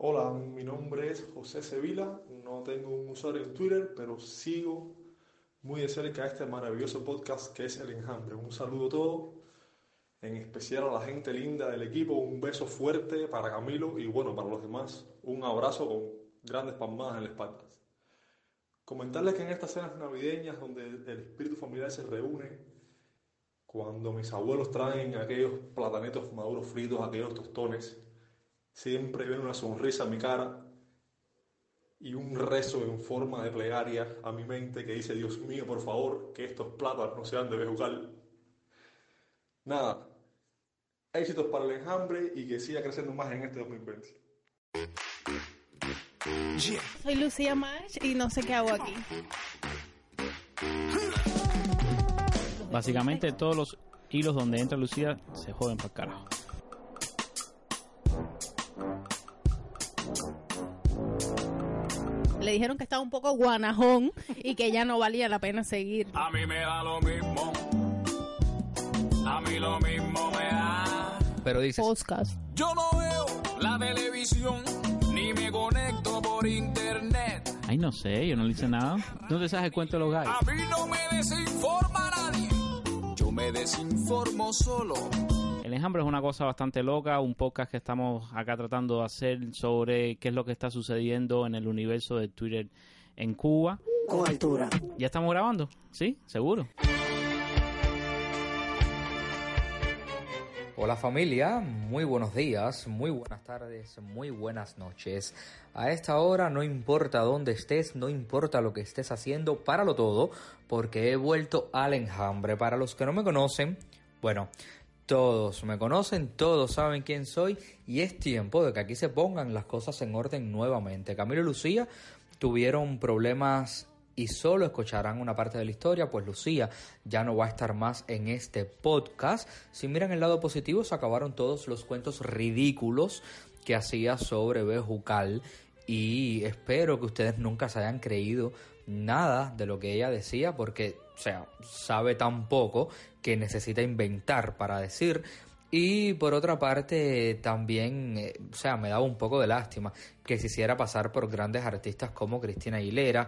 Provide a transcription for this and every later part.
Hola, mi nombre es José Sevilla, no tengo un usuario en Twitter, pero sigo muy de cerca este maravilloso podcast que es El Enjambre. Un saludo a todos, en especial a la gente linda del equipo, un beso fuerte para Camilo y bueno, para los demás, un abrazo con grandes palmadas en la espalda. Comentarles que en estas cenas navideñas donde el espíritu familiar se reúne, cuando mis abuelos traen aquellos platanetos maduros fritos, aquellos tostones, siempre ven una sonrisa a mi cara y un rezo en forma de plegaria a mi mente que dice, Dios mío, por favor, que estos plátanos no sean de bejucal. Nada, éxitos para el enjambre y que siga creciendo más en este 2020. Soy Lucía March y no sé qué hago aquí. Básicamente todos los hilos donde entra Lucía se joden para carajo. Le dijeron que estaba un poco guanajón y que ya no valía la pena seguir. A mí me da lo mismo. A mí lo mismo me da. Pero dices, Podcast. Yo no veo la televisión ni me conecto por internet. Ay, no sé, yo no le hice nada. ¿No te sabes el cuento de los gallos? A mí no me desinforma nadie. Yo me desinformo solo. El enjambre es una cosa bastante loca, un podcast que estamos acá tratando de hacer sobre qué es lo que está sucediendo en el universo de Twitter en Cuba. Con altura. ¿Ya estamos grabando? ¿Sí? ¿Seguro? hola familia, muy buenos días, muy buenas tardes, muy buenas noches. A esta hora no importa dónde estés, no importa lo que estés haciendo, páralo todo, porque he vuelto al enjambre. Para los que no me conocen, bueno, todos me conocen, todos saben quién soy y es tiempo de que aquí se pongan las cosas en orden nuevamente. Camilo y Lucía tuvieron problemas y solo escucharán una parte de la historia, pues Lucía ya no va a estar más en este podcast. Si miran el lado positivo, se acabaron todos los cuentos ridículos que hacía sobre Bejucal y espero que ustedes nunca se hayan creído nada de lo que ella decía porque, o sea, sabe tan poco que necesita inventar para decir. Y por otra parte, también, eh, o sea, me daba un poco de lástima que se hiciera pasar por grandes artistas como Cristina Aguilera,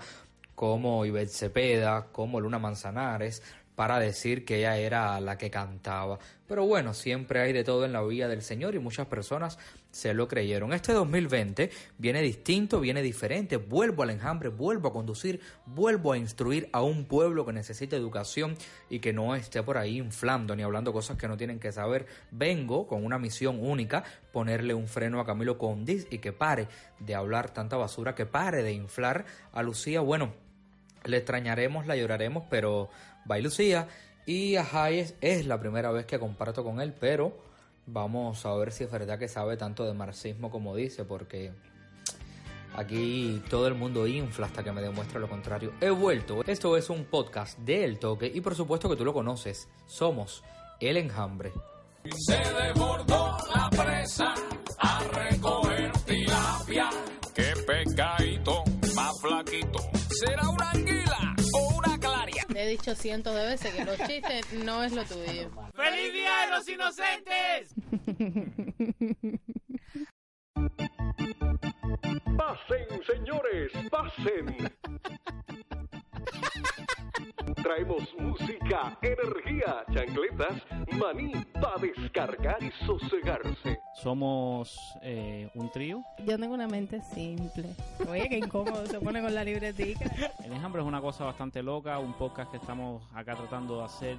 como Ivette Cepeda, como Luna Manzanares, para decir que ella era la que cantaba. Pero bueno, siempre hay de todo en la vida del Señor y muchas personas se lo creyeron. Este 2020 viene distinto, viene diferente. Vuelvo al enjambre, vuelvo a conducir, vuelvo a instruir a un pueblo que necesita educación y que no esté por ahí inflando ni hablando cosas que no tienen que saber. Vengo con una misión única, ponerle un freno a Camilo Condis y que pare de hablar tanta basura, que pare de inflar a Lucía. Bueno, le extrañaremos, la lloraremos, pero bye Lucía. Y a Hayes es la primera vez que comparto con él, pero vamos a ver si es verdad que sabe tanto de marxismo como dice, porque aquí todo el mundo infla hasta que me demuestre lo contrario. He vuelto. Esto es un podcast de El Toque y por supuesto que tú lo conoces. Somos El Enjambre. Se desbordó la presa dicho cientos de veces que los chistes no es lo tuyo. ¡Feliz Día de los Inocentes! Pasen, señores, pasen. Traemos música, energía, chancletas, maní para descargar y sosegarse. Somos eh, un trío. Yo tengo una mente simple. Oye, qué incómodo se pone con la libretica. El enjambre es una cosa bastante loca, un podcast que estamos acá tratando de hacer.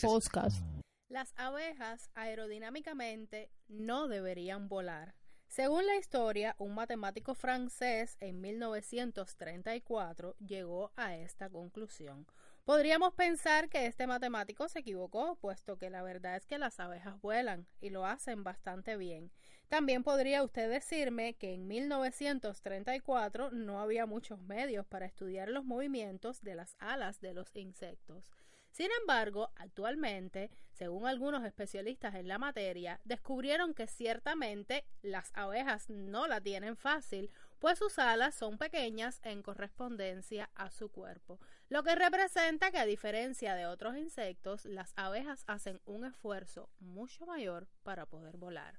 Podcast. Las abejas aerodinámicamente no deberían volar. Según la historia, un matemático francés en 1934 llegó a esta conclusión. Podríamos pensar que este matemático se equivocó, puesto que la verdad es que las abejas vuelan y lo hacen bastante bien. También podría usted decirme que en 1934 no había muchos medios para estudiar los movimientos de las alas de los insectos. Sin embargo, actualmente, según algunos especialistas en la materia, descubrieron que ciertamente las abejas no la tienen fácil, pues sus alas son pequeñas en correspondencia a su cuerpo, lo que representa que a diferencia de otros insectos, las abejas hacen un esfuerzo mucho mayor para poder volar.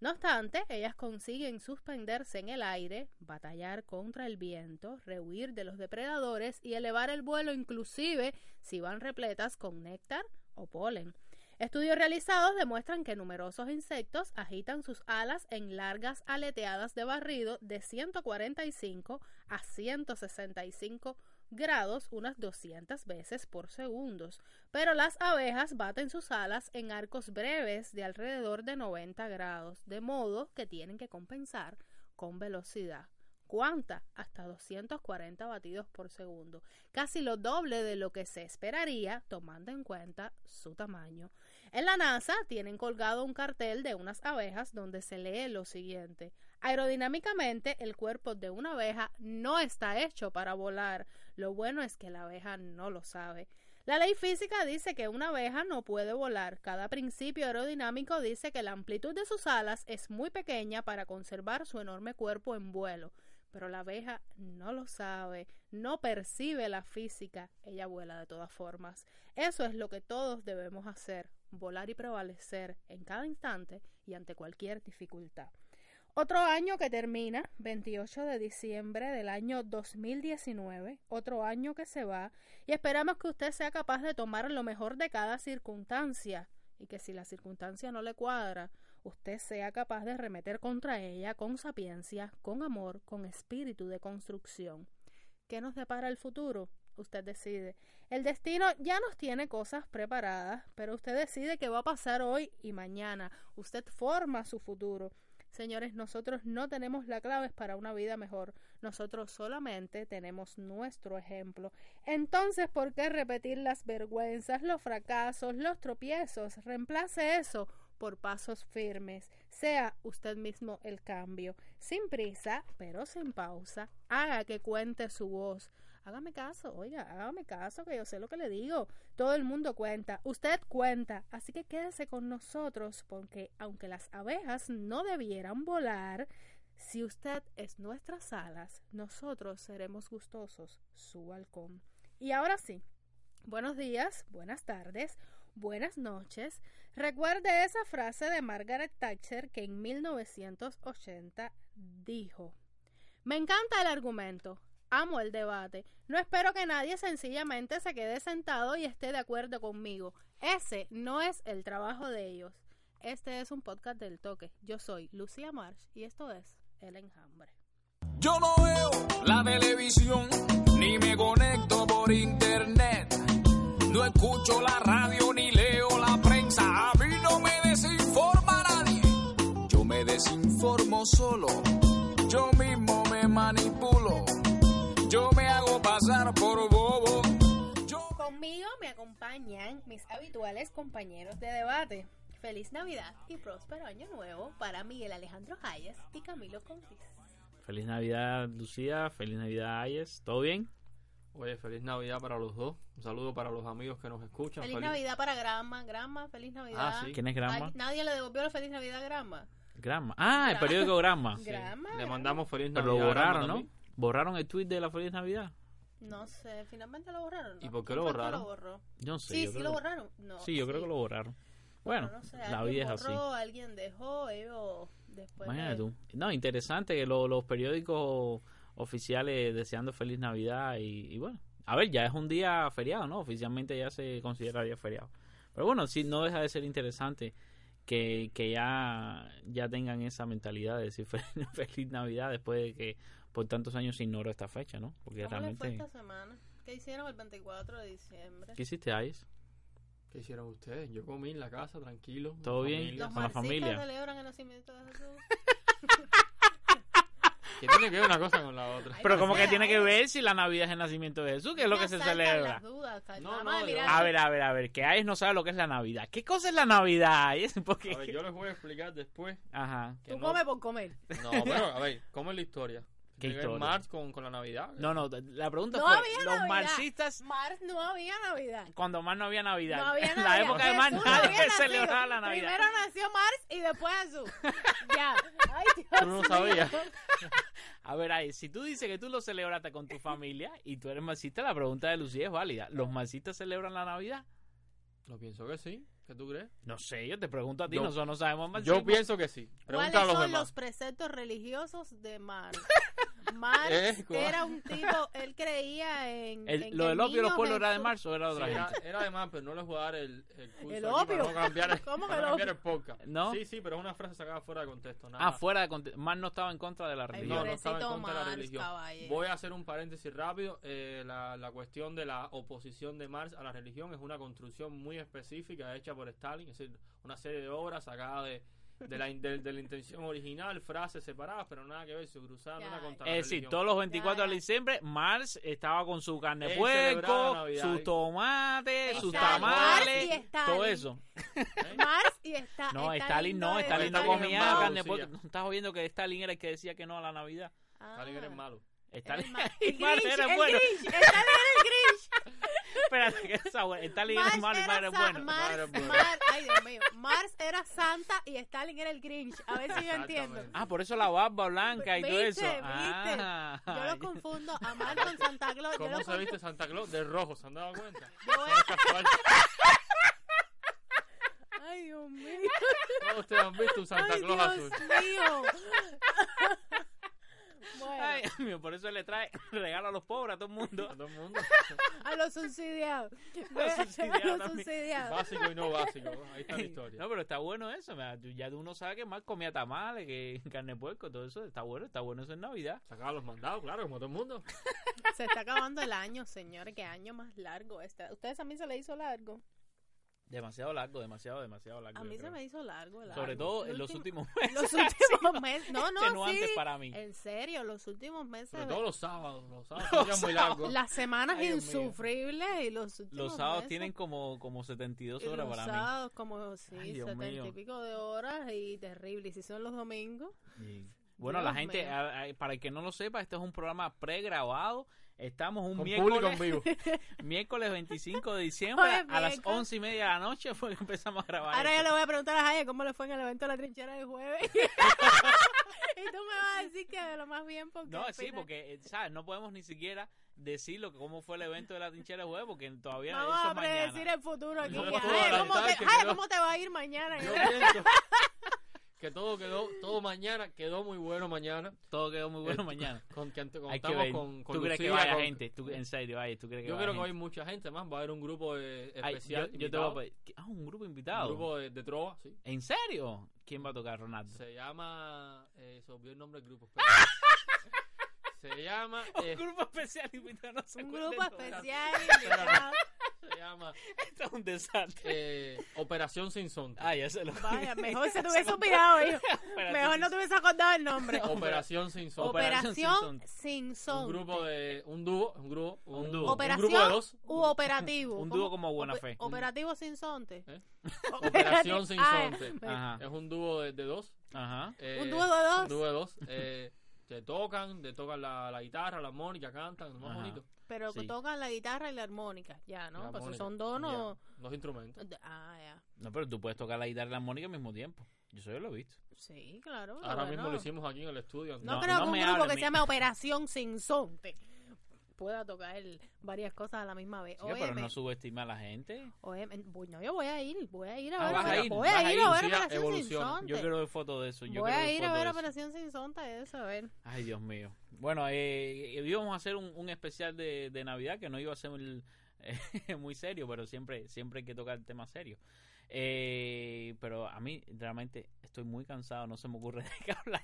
No obstante, ellas consiguen suspenderse en el aire, batallar contra el viento, rehuir de los depredadores y elevar el vuelo inclusive si van repletas con néctar o polen. Estudios realizados demuestran que numerosos insectos agitan sus alas en largas aleteadas de barrido de 145 a 165 grados unas 200 veces por segundo, pero las abejas baten sus alas en arcos breves de alrededor de 90 grados, de modo que tienen que compensar con velocidad. ¿Cuánta? Hasta 240 batidos por segundo, casi lo doble de lo que se esperaría tomando en cuenta su tamaño. En la NASA tienen colgado un cartel de unas abejas donde se lee lo siguiente. Aerodinámicamente, el cuerpo de una abeja no está hecho para volar. Lo bueno es que la abeja no lo sabe. La ley física dice que una abeja no puede volar. Cada principio aerodinámico dice que la amplitud de sus alas es muy pequeña para conservar su enorme cuerpo en vuelo. Pero la abeja no lo sabe, no percibe la física, ella vuela de todas formas. Eso es lo que todos debemos hacer, volar y prevalecer en cada instante y ante cualquier dificultad. Otro año que termina, 28 de diciembre del año 2019, otro año que se va, y esperamos que usted sea capaz de tomar lo mejor de cada circunstancia, y que si la circunstancia no le cuadra, usted sea capaz de remeter contra ella con sapiencia, con amor, con espíritu de construcción. ¿Qué nos depara el futuro? Usted decide. El destino ya nos tiene cosas preparadas, pero usted decide qué va a pasar hoy y mañana. Usted forma su futuro. Señores, nosotros no tenemos la clave para una vida mejor. Nosotros solamente tenemos nuestro ejemplo. Entonces, ¿por qué repetir las vergüenzas, los fracasos, los tropiezos? Reemplace eso por pasos firmes. Sea usted mismo el cambio. Sin prisa, pero sin pausa. Haga que cuente su voz. Hágame caso, oiga, hágame caso que yo sé lo que le digo. Todo el mundo cuenta, usted cuenta, así que quédese con nosotros porque aunque las abejas no debieran volar, si usted es nuestras alas, nosotros seremos gustosos su balcón. Y ahora sí, buenos días, buenas tardes, buenas noches. Recuerde esa frase de Margaret Thatcher que en 1980 dijo, me encanta el argumento, amo el debate. No espero que nadie sencillamente se quede sentado y esté de acuerdo conmigo. Ese no es el trabajo de ellos. Este es un podcast del toque. Yo soy Lucía March y esto es El Enjambre. Yo no veo la televisión ni me conecto por internet. No escucho la radio ni leo la prensa. A mí no me desinforma nadie. Yo me desinformo solo. Yo mismo me manipulo hago pasar por bobo. Conmigo me acompañan mis habituales compañeros de debate. Feliz Navidad y próspero año nuevo para Miguel Alejandro Hayes y Camilo Contis. Feliz Navidad, Lucía. Feliz Navidad, Hayes. ¿Todo bien? Oye, feliz Navidad para los dos. Un saludo para los amigos que nos escuchan. Feliz, Navidad para Grama. Grama, feliz Navidad. Ah, ¿Quién es Grama? Nadie le devolvió la feliz Navidad a Grama. Grama. Ah, el periódico Grama. Grama. Le mandamos feliz Navidad. Pero lo borraron, ¿no? ¿Borraron el tweet de la Feliz Navidad? No sé, finalmente lo borraron. ¿Y por qué lo borraron? Lo no sé. Sí, yo sí creo lo que- borraron. No, Sí, yo creo que lo borraron. Bueno, no sé, la alguien vida es así. borró, Alguien dejó, ellos después. Imagínate de- tú. No, interesante que lo- los periódicos oficiales deseando feliz Navidad y, y bueno. A ver, ya es un día feriado, ¿no? Oficialmente ya se considera día feriado. Pero bueno, sí, no deja de ser interesante que, que ya, ya tengan esa mentalidad de decir feliz, feliz Navidad después de que por tantos años se ignoró esta fecha, ¿no? Porque ¿Cómo le fue realmente... esta semana? ¿Qué hicieron el 24 de diciembre? ¿Qué hiciste, Ais? ¿Qué hicieron ustedes? Yo comí en la casa, tranquilo. ¿Todo bien? familia. ¿Los con la familia. celebran el nacimiento de Jesús? ¿Qué tiene que ver una cosa con la otra? Ay, Pero como que tiene que ver si la Navidad es el nacimiento de Jesús, que es lo que se celebra. las dudas. No, no, a ver, a ver, a ver, que Ais no sabe lo que es la Navidad. ¿Qué cosa es la Navidad? Ais? Porque... A ver, yo les voy a explicar después. Ajá. Tú no- comes por comer. No, pero a ver, ¿cómo es la historia? ¿Qué ¿Tiene que ver historia? Marx con, con la Navidad? No, no, la pregunta No fue, había los Navidad. marxistas, Mars no había Navidad. cuando más no había Navidad. No había en Navidad. la época de Jesús no nadie que celebraba la Navidad. Primero nació Mars y después Jesús. ya. Ay, Dios Tú no sabías. A ver, ahí, si tú dices que tú lo celebraste con tu familia y tú eres marxista, la pregunta de Lucía es válida. ¿Los marxistas celebran la Navidad? Lo pienso que sí. ¿Qué tú crees? No sé, yo te pregunto a ti, Yo- nosotros no sabemos más. Yo pienso que sí. ¿Cuáles Pregunta a los son demás. los preceptos religiosos de Marx? Marx Eh, era un tipo, él creía en. El- en ¿Lo del opio de los pueblos era de Jesús- Marx o era de Sí, otra era, gente? era de más, pero no les voy a dar el, el curso ¿El aquí para opio? no cambiar ¿Cómo para el no cambiar opio? el podcast. ¿No? Sí, sí, pero es una frase sacada fuera de contexto. Nada. Ah, fuera de conte- Marx no estaba en contra de la Ay, religión. No, no estaba en contra de la religión. caballero. Voy a hacer un paréntesis rápido. Eh, la, la cuestión de la oposición de Marx a la religión es una construcción muy específica hecha por Stalin, es decir, una serie de obras sacadas de, de, la, de, de la intención original, frases separadas, pero nada que ver, se cruzaban Ya, una ya. contra la Es decir, todos los 24 Ya, ya. de diciembre, Marx estaba con su carne de puerco, sus tomates, sus Stalin. tamales, todo eso. ¿Eh? Marx y está. No, Stalin no, Stalin no Stalin es comía carne puerco. ¿No estás oyendo que Stalin era el que decía que no a la Navidad? Ah, Stalin era el malo. Stalin, el el Grinch, era el bueno. Grinch, Stalin era el Grinch. Espérate, que esa. Stalin era Marx malo y era Marx era bueno. Marx bueno. Ay Dios mío, Marx era Santa y Stalin era el Grinch. A ver si yo entiendo. Ah, por eso la barba blanca y todo eso. ¿Viste? Ah, Yo lo confundo a Marx con Santa Claus. ¿Cómo se confundo- viste Santa Claus? De rojo, ¿se han dado cuenta? Ay, Dios mío. Todos ustedes han visto un Santa Ay, Claus Dios azul. mío. Bueno, Ay, por eso le trae regalo a los pobres, a todo el mundo. A todo el mundo. a los subsidiados. A los también. subsidiados. Básico y no básico. Ahí está la historia. No, pero está bueno eso. Ya uno sabe que Marx comía tamales, que carne de puerco, todo eso. Está bueno, está bueno eso en Navidad. Sacaba los mandados, claro, como todo el mundo. Se está acabando el año, señores. Qué año más largo este. ¿Ustedes a mí se le hizo largo? Demasiado largo, demasiado, demasiado largo. A mí se creo. me hizo largo. largo. Sobre todo en los último- últimos meses. Los últimos meses. No, no, sí. para mí. En serio, los últimos meses. Sobre todo los sábados. Los sábados Los son ya muy sábados. largos. Las semanas Ay, insufribles y los últimos Los sábados meses, tienen como, como 72 y horas los para mí. sábados como sí, Ay, y pico de horas y terrible. Y si son los domingos, Bueno, Dios la gente, mío. para el que no lo sepa, este es un programa pregrabado. Estamos un Con miércoles, público en vivo. miércoles 25 de diciembre a las. 11 y media de la noche fue que empezamos a grabar. ahora yo le voy a preguntar a Jaya cómo le fue en el evento de la trinchera de jueves. y tú me vas a decir que de lo más bien porque No, sí, porque, eh, ¿sabes? No podemos ni siquiera decir lo que, cómo fue el evento de la trinchera de juego porque todavía Vamos eso a mañana. predecir el futuro aquí. No Jaya, ¿cómo, te, Jaya, ¿cómo te va a ir mañana? Yo pienso que todo quedó, todo mañana quedó muy bueno mañana. Todo quedó muy bueno Eh, mañana. Con que ante- Hay que contamos ver. con, con ¿Tú crees que vaya con- gente? ¿Tú, en serio, vaya, ¿tú crees que Yo vaya creo que hay gente? mucha gente más. Va a haber un grupo eh, Ay, especial. yo, yo te voy a invitado, pedir. ¿qué? Ah, un grupo un invitado. grupo de, de trova, sí. ¿En serio? ¿Quién va a tocar, Ronaldo? Se llama. Eh, se olvidó el nombre del grupo. se llama. eh, un grupo especial invitado, no Un grupo especial invitado. se llama Esto es un desastre. eh, Operación Sin Son. Ah, ya se lo Vaya, mejor se te hubiese olvidado, hijo. Mejor no te hubiese acordado el nombre. Operación Sin Son. Operación Sin sin son. Un grupo de. Un dúo. Un grupo. Un, Un dúo. un Operación grupo de dos. u operativo. Un dúo como buena fe. Operativo sin sonte. ¿Eh? Operación Sin Ah, Sonte. Ajá, Es un dúo de, de dos. ajá. eh, Un dúo de dos. Un dúo de dos. Eh, te tocan, te tocan la, la guitarra, la armónica, cantan, lo más Ajá. bonito. Pero que Sí. tocan la guitarra y la armónica. Ya, ¿no? La Pues si armónica. son dos, no. Ya, Dos instrumentos. Ah, ya. No, pero tú puedes tocar la guitarra y la armónica al mismo tiempo. Yo eso yo lo he visto. Sí, claro. Ahora bueno. mismo lo hicimos aquí en el estudio. No, No, creo no que un me grupo hable, que mi- se llame Operación Sin Sonte pueda tocar varias cosas a la misma vez. Sí, pero no subestima a la gente. óyeme, voy- no, yo voy a ir, voy a ir a Ah, ver, vas a ir, voy a ir a ver Operación Sin evoluciona. Sonte. Yo quiero ver fotos de eso. Yo voy a ir a ver. Operación Sin Sonte, de eso, a ver. Ay, Dios mío. Bueno, eh, íbamos a hacer un, un especial de, de Navidad que no iba a ser muy, eh, muy serio, pero siempre, siempre hay que tocar temas serios. Eh, pero a mí realmente estoy muy cansado, no se me ocurre de qué hablar.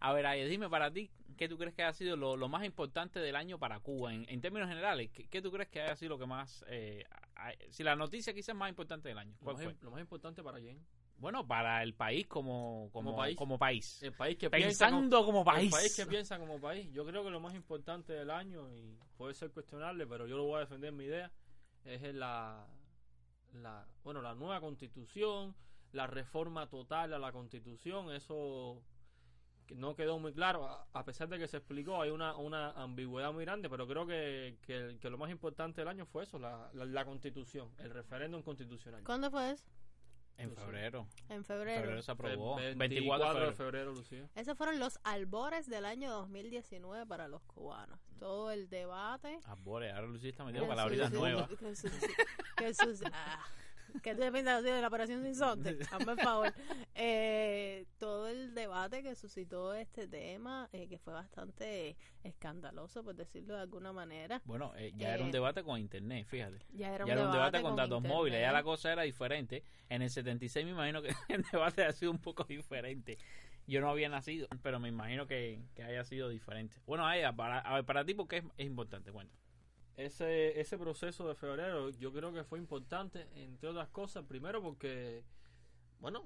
A ver, Ayes, dime para ti, ¿qué tú crees que haya sido lo, lo más importante del año para Cuba? En, en términos generales, ¿qué, qué tú crees que haya sido lo que más... eh, si la noticia quizás más importante del año, Lo ¿cuál más, fue? im- lo más importante para quién? Bueno, para el país como, como, Como país. como país. El país que piensa Pensando como El país. país que piensa como país. Yo creo que lo más importante del año, y puede ser cuestionable, pero yo lo voy a defender mi idea, es la, la, bueno, la nueva constitución, la reforma total a la constitución, eso que no quedó muy claro, a, a pesar de que se explicó, hay una, una ambigüedad muy grande, pero creo que, que, que lo más importante del año fue eso, la, la, la constitución, el referéndum constitucional. ¿Cuándo fue eso? En febrero. En febrero. febrero se aprobó. 24, 24 de febrero. de febrero, Lucía. Esos fueron los albores del año 2019 para los cubanos. Todo el debate. Bore, ahora Lucía está que metiendo palabritas que nuevas. sus- que sus- ah, ¿Qué te piensas de la operación sin sonte? Hazme el favor. Eh, todo el debate que suscitó este tema, eh, que fue bastante escandaloso, por decirlo de alguna manera. Bueno, eh, ya era un Eh, debate con internet, fíjate. Ya era un, ya era un debate con, datos internet. móviles, ya la cosa era diferente. En el 76 me imagino que el debate ha sido un poco diferente. Yo no había nacido, pero me imagino que, que haya sido diferente. Bueno, Aya, para, a ver, para ti, ¿por qué es, es importante? Cuenta. Ese, ese proceso de febrero yo creo que fue importante, entre otras cosas, primero porque, bueno,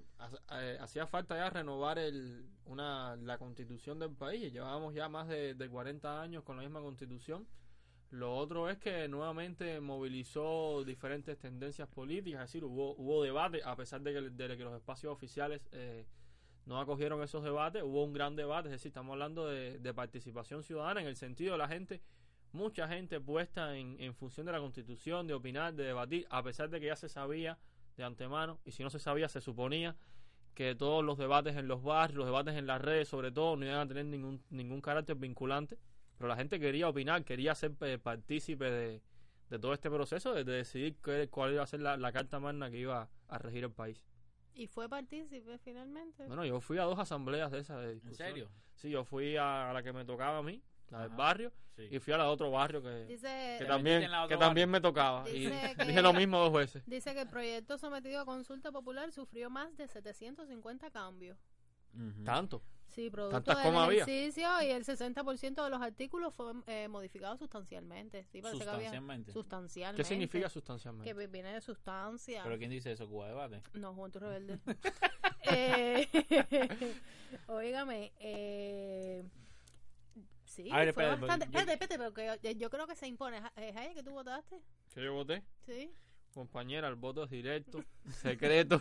eh, hacía falta ya renovar el, una, la constitución del país, llevábamos ya más de, de 40 años con la misma constitución. Lo otro es que nuevamente movilizó diferentes tendencias políticas, es decir, hubo, hubo debate, a pesar de que, de que los espacios oficiales eh, no acogieron esos debates, hubo un gran debate, es decir, estamos hablando de, de participación ciudadana en el sentido de la gente mucha gente puesta en, en función de la constitución, de opinar, de debatir, a pesar de que ya se sabía de antemano, y si no se sabía, se suponía que todos los debates en los barrios, los debates en las redes, sobre todo, no iban a tener ningún, ningún carácter vinculante, pero la gente quería opinar, quería ser eh, partícipe de, de todo este proceso, de, de decidir qué- cuál iba a ser la, la carta magna que iba a regir el país. Y fue partícipe finalmente. Bueno, yo fui a dos asambleas de esas de ¿En serio? Sí, yo fui a la que me tocaba a mí, la del Ajá. barrio, Sí. y fui a la de otro barrio que, Dice, que también, que también me tocaba. Y Dice que- dije lo mismo dos veces. dice que el proyecto sometido a consulta popular sufrió más de 750 cambios. Tanto. Sí, producto ¿Tantas del había? ejercicio y el 60% de los artículos fue eh, modificado sustancialmente. Sí, parece que Sustancialmente. sustancialmente. ¿Qué significa sustancialmente? Que viene de sustancia. ¿Pero quién dice eso? ¿Cuba Debate? No, Juventud Rebelde. eh, óigame, eh, sí, A ver, fue espérate, bastante. yo- Espérate, espérate, porque yo, yo creo que se impone. Ja- Jaya, que tú votaste? Que yo voté, Sí. compañera, el voto es directo, secreto.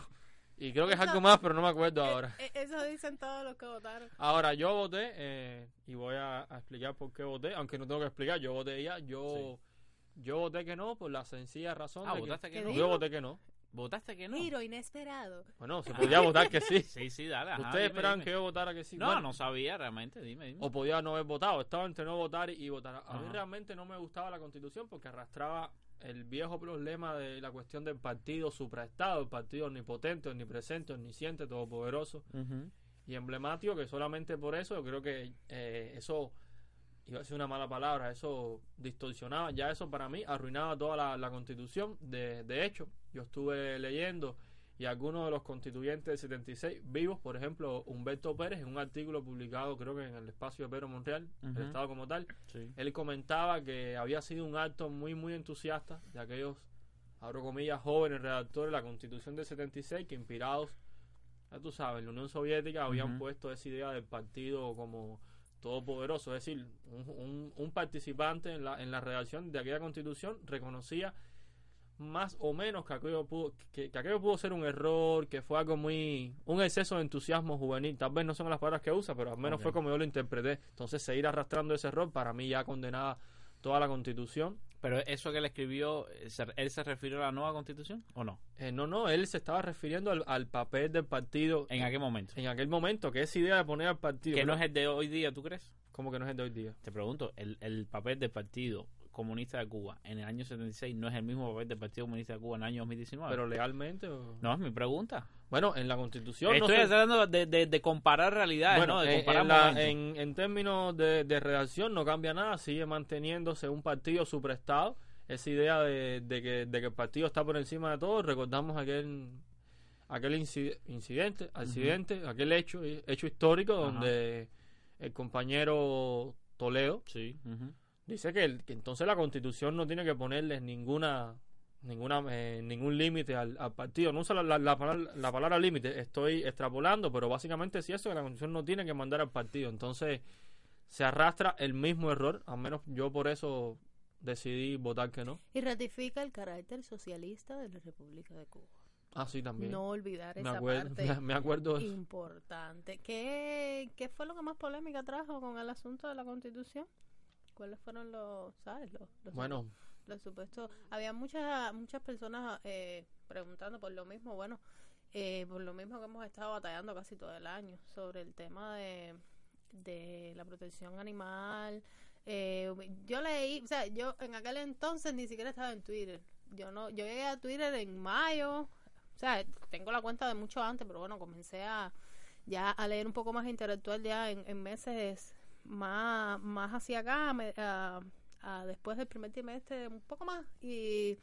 Y creo que es Eso- algo más, pero no me acuerdo ahora. Eh, eh, eso dicen todos los que votaron. Ahora, yo voté, eh, y voy a, a explicar por qué voté, aunque no tengo que explicar, yo voté ya, yo, yo voté que no, por la sencilla razón Ah, de votaste que, que ¿Qué no. yo voté que no. ¿Votaste que no? Giro inesperado. Bueno, se podía votar que sí. Sí, sí, dale. ajá, Ustedes dime, esperaban dime. que yo votara que sí. No, Bueno, no sabía realmente, dime, dime. o podía no haber votado. Estaba entre no votar y votar. A mí Ajá. realmente no me gustaba la constitución porque arrastraba el viejo problema de la cuestión del partido supraestado, el partido omnipotente, omnipresente, omnisciente, todopoderoso Ujú. y emblemático, que solamente por eso yo creo que eh, eso, iba a ser una mala palabra, eso distorsionaba, ya eso para mí arruinaba toda la, la constitución. De, de hecho, yo estuve leyendo y algunos de los constituyentes del 76 vivos, por ejemplo, Humberto Pérez, en un artículo publicado creo que en el espacio de Pedro Montreal, el Estado como tal, Sí. él comentaba que había sido un acto muy, muy entusiasta de aquellos, abro comillas, jóvenes redactores de la Constitución del 76 que inspirados, ya tú sabes, en la Unión Soviética habían puesto esa idea del partido como todopoderoso, es decir, un, un- un participante en la, en la redacción de aquella Constitución reconocía más o menos que aquello pudo que, que aquello pudo ser un error que fue algo muy un exceso de entusiasmo juvenil tal vez no son las palabras que usa pero al menos fue como yo lo interpreté entonces seguir arrastrando ese error para mí ya condenaba toda la constitución Pero eso que él escribió, eh, ¿él se refirió a la nueva constitución o no? Eh, no no él se estaba refiriendo al, al papel del partido En aquel momento. en aquel momento que esa idea de poner al partido Que no es el de hoy día, ¿tú crees? como que no es el de hoy día Te pregunto, el, el papel del Partido Comunista de Cuba en el año 76 no es el mismo papel del Partido Comunista de Cuba en el año 2019. pero legalmente o- no, es mi pregunta. bueno en la constitución no Estoy se- tratando de, de- de comparar realidades, Bueno, ¿no? De en- comparar en, la- en- en términos de, de redacción no cambia nada, sigue manteniéndose un partido suprestado. Esa idea de, que, de que el partido está por encima de todo, recordamos aquel aquel inci- incidente, accidente, aquel hecho hecho histórico donde el compañero Toledo Sí. Dice que, el- que entonces la Constitución no tiene que ponerles ninguna ninguna eh, ningún límite al, al partido. No usa la, la- la palabra, la palabra límite, estoy extrapolando, pero básicamente sí eso, que la Constitución no tiene que mandar al partido. Entonces se arrastra el mismo error, al menos yo por eso decidí votar que no. Y ratifica el carácter socialista de la República de Cuba. Ah, sí, también. No olvidar me, esa acuerdo, parte me, acuerdo importante. ¿Qué, ¿Qué fue lo que más polémica trajo con el asunto de la Constitución? ¿Cuáles fueron los, sabes, los, los Bueno, los supuestos. Había muchas muchas personas eh, preguntando por lo mismo bueno eh, por lo mismo que hemos estado batallando casi todo el año sobre el tema de, de la protección animal. Eh, yo leí o sea yo en aquel entonces ni siquiera estaba en Twitter. Yo no yo llegué a Twitter en mayo o sea, tengo la cuenta de mucho antes, pero bueno, comencé a ya a leer un poco más intelectual ya en, meses más, más hacia acá, a, después del primer trimestre, un poco más. Y,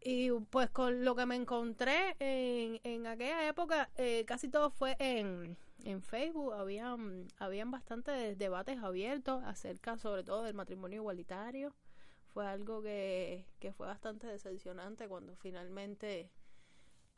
y pues con lo que me encontré en, en aquella época, eh, casi todo fue en, en Facebook. Habían, habían bastantes debates abiertos acerca sobre todo del matrimonio igualitario. Fue algo que, que fue bastante decepcionante cuando finalmente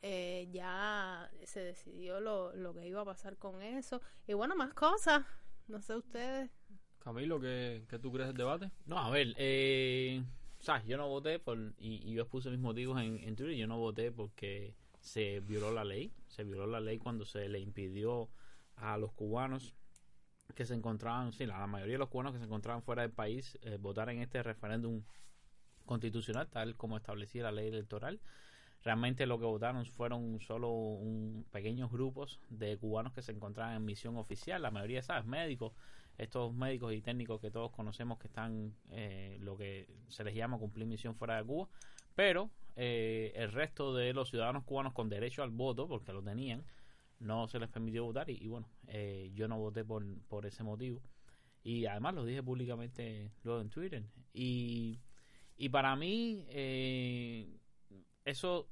eh, ya se decidió lo, lo que iba a pasar con eso. Y bueno, más cosas. No sé ustedes. Camilo, ¿qué, qué tú crees del debate? No, a ver, eh, ¿sabes? Yo no voté por, y, yo expuse mis motivos en, en Twitter, yo no voté porque se violó la ley, se violó la ley cuando se le impidió a los cubanos que se encontraban, sí, la, mayoría de los cubanos que se encontraban fuera del país eh, votar en este referéndum constitucional, tal como establecía la ley electoral. Realmente lo que votaron fueron solo un pequeños grupos de cubanos que se encontraban en misión oficial, la mayoría, ¿sabes? Médicos, estos médicos y técnicos que todos conocemos que están, eh, lo que se les llama cumplir misión fuera de Cuba, pero eh, el resto de los ciudadanos cubanos con derecho al voto, porque lo tenían, no se les permitió votar y, bueno, eh, yo no voté por, por ese motivo. Y además lo dije públicamente luego en Twitter. Y, y para mí, eh, eso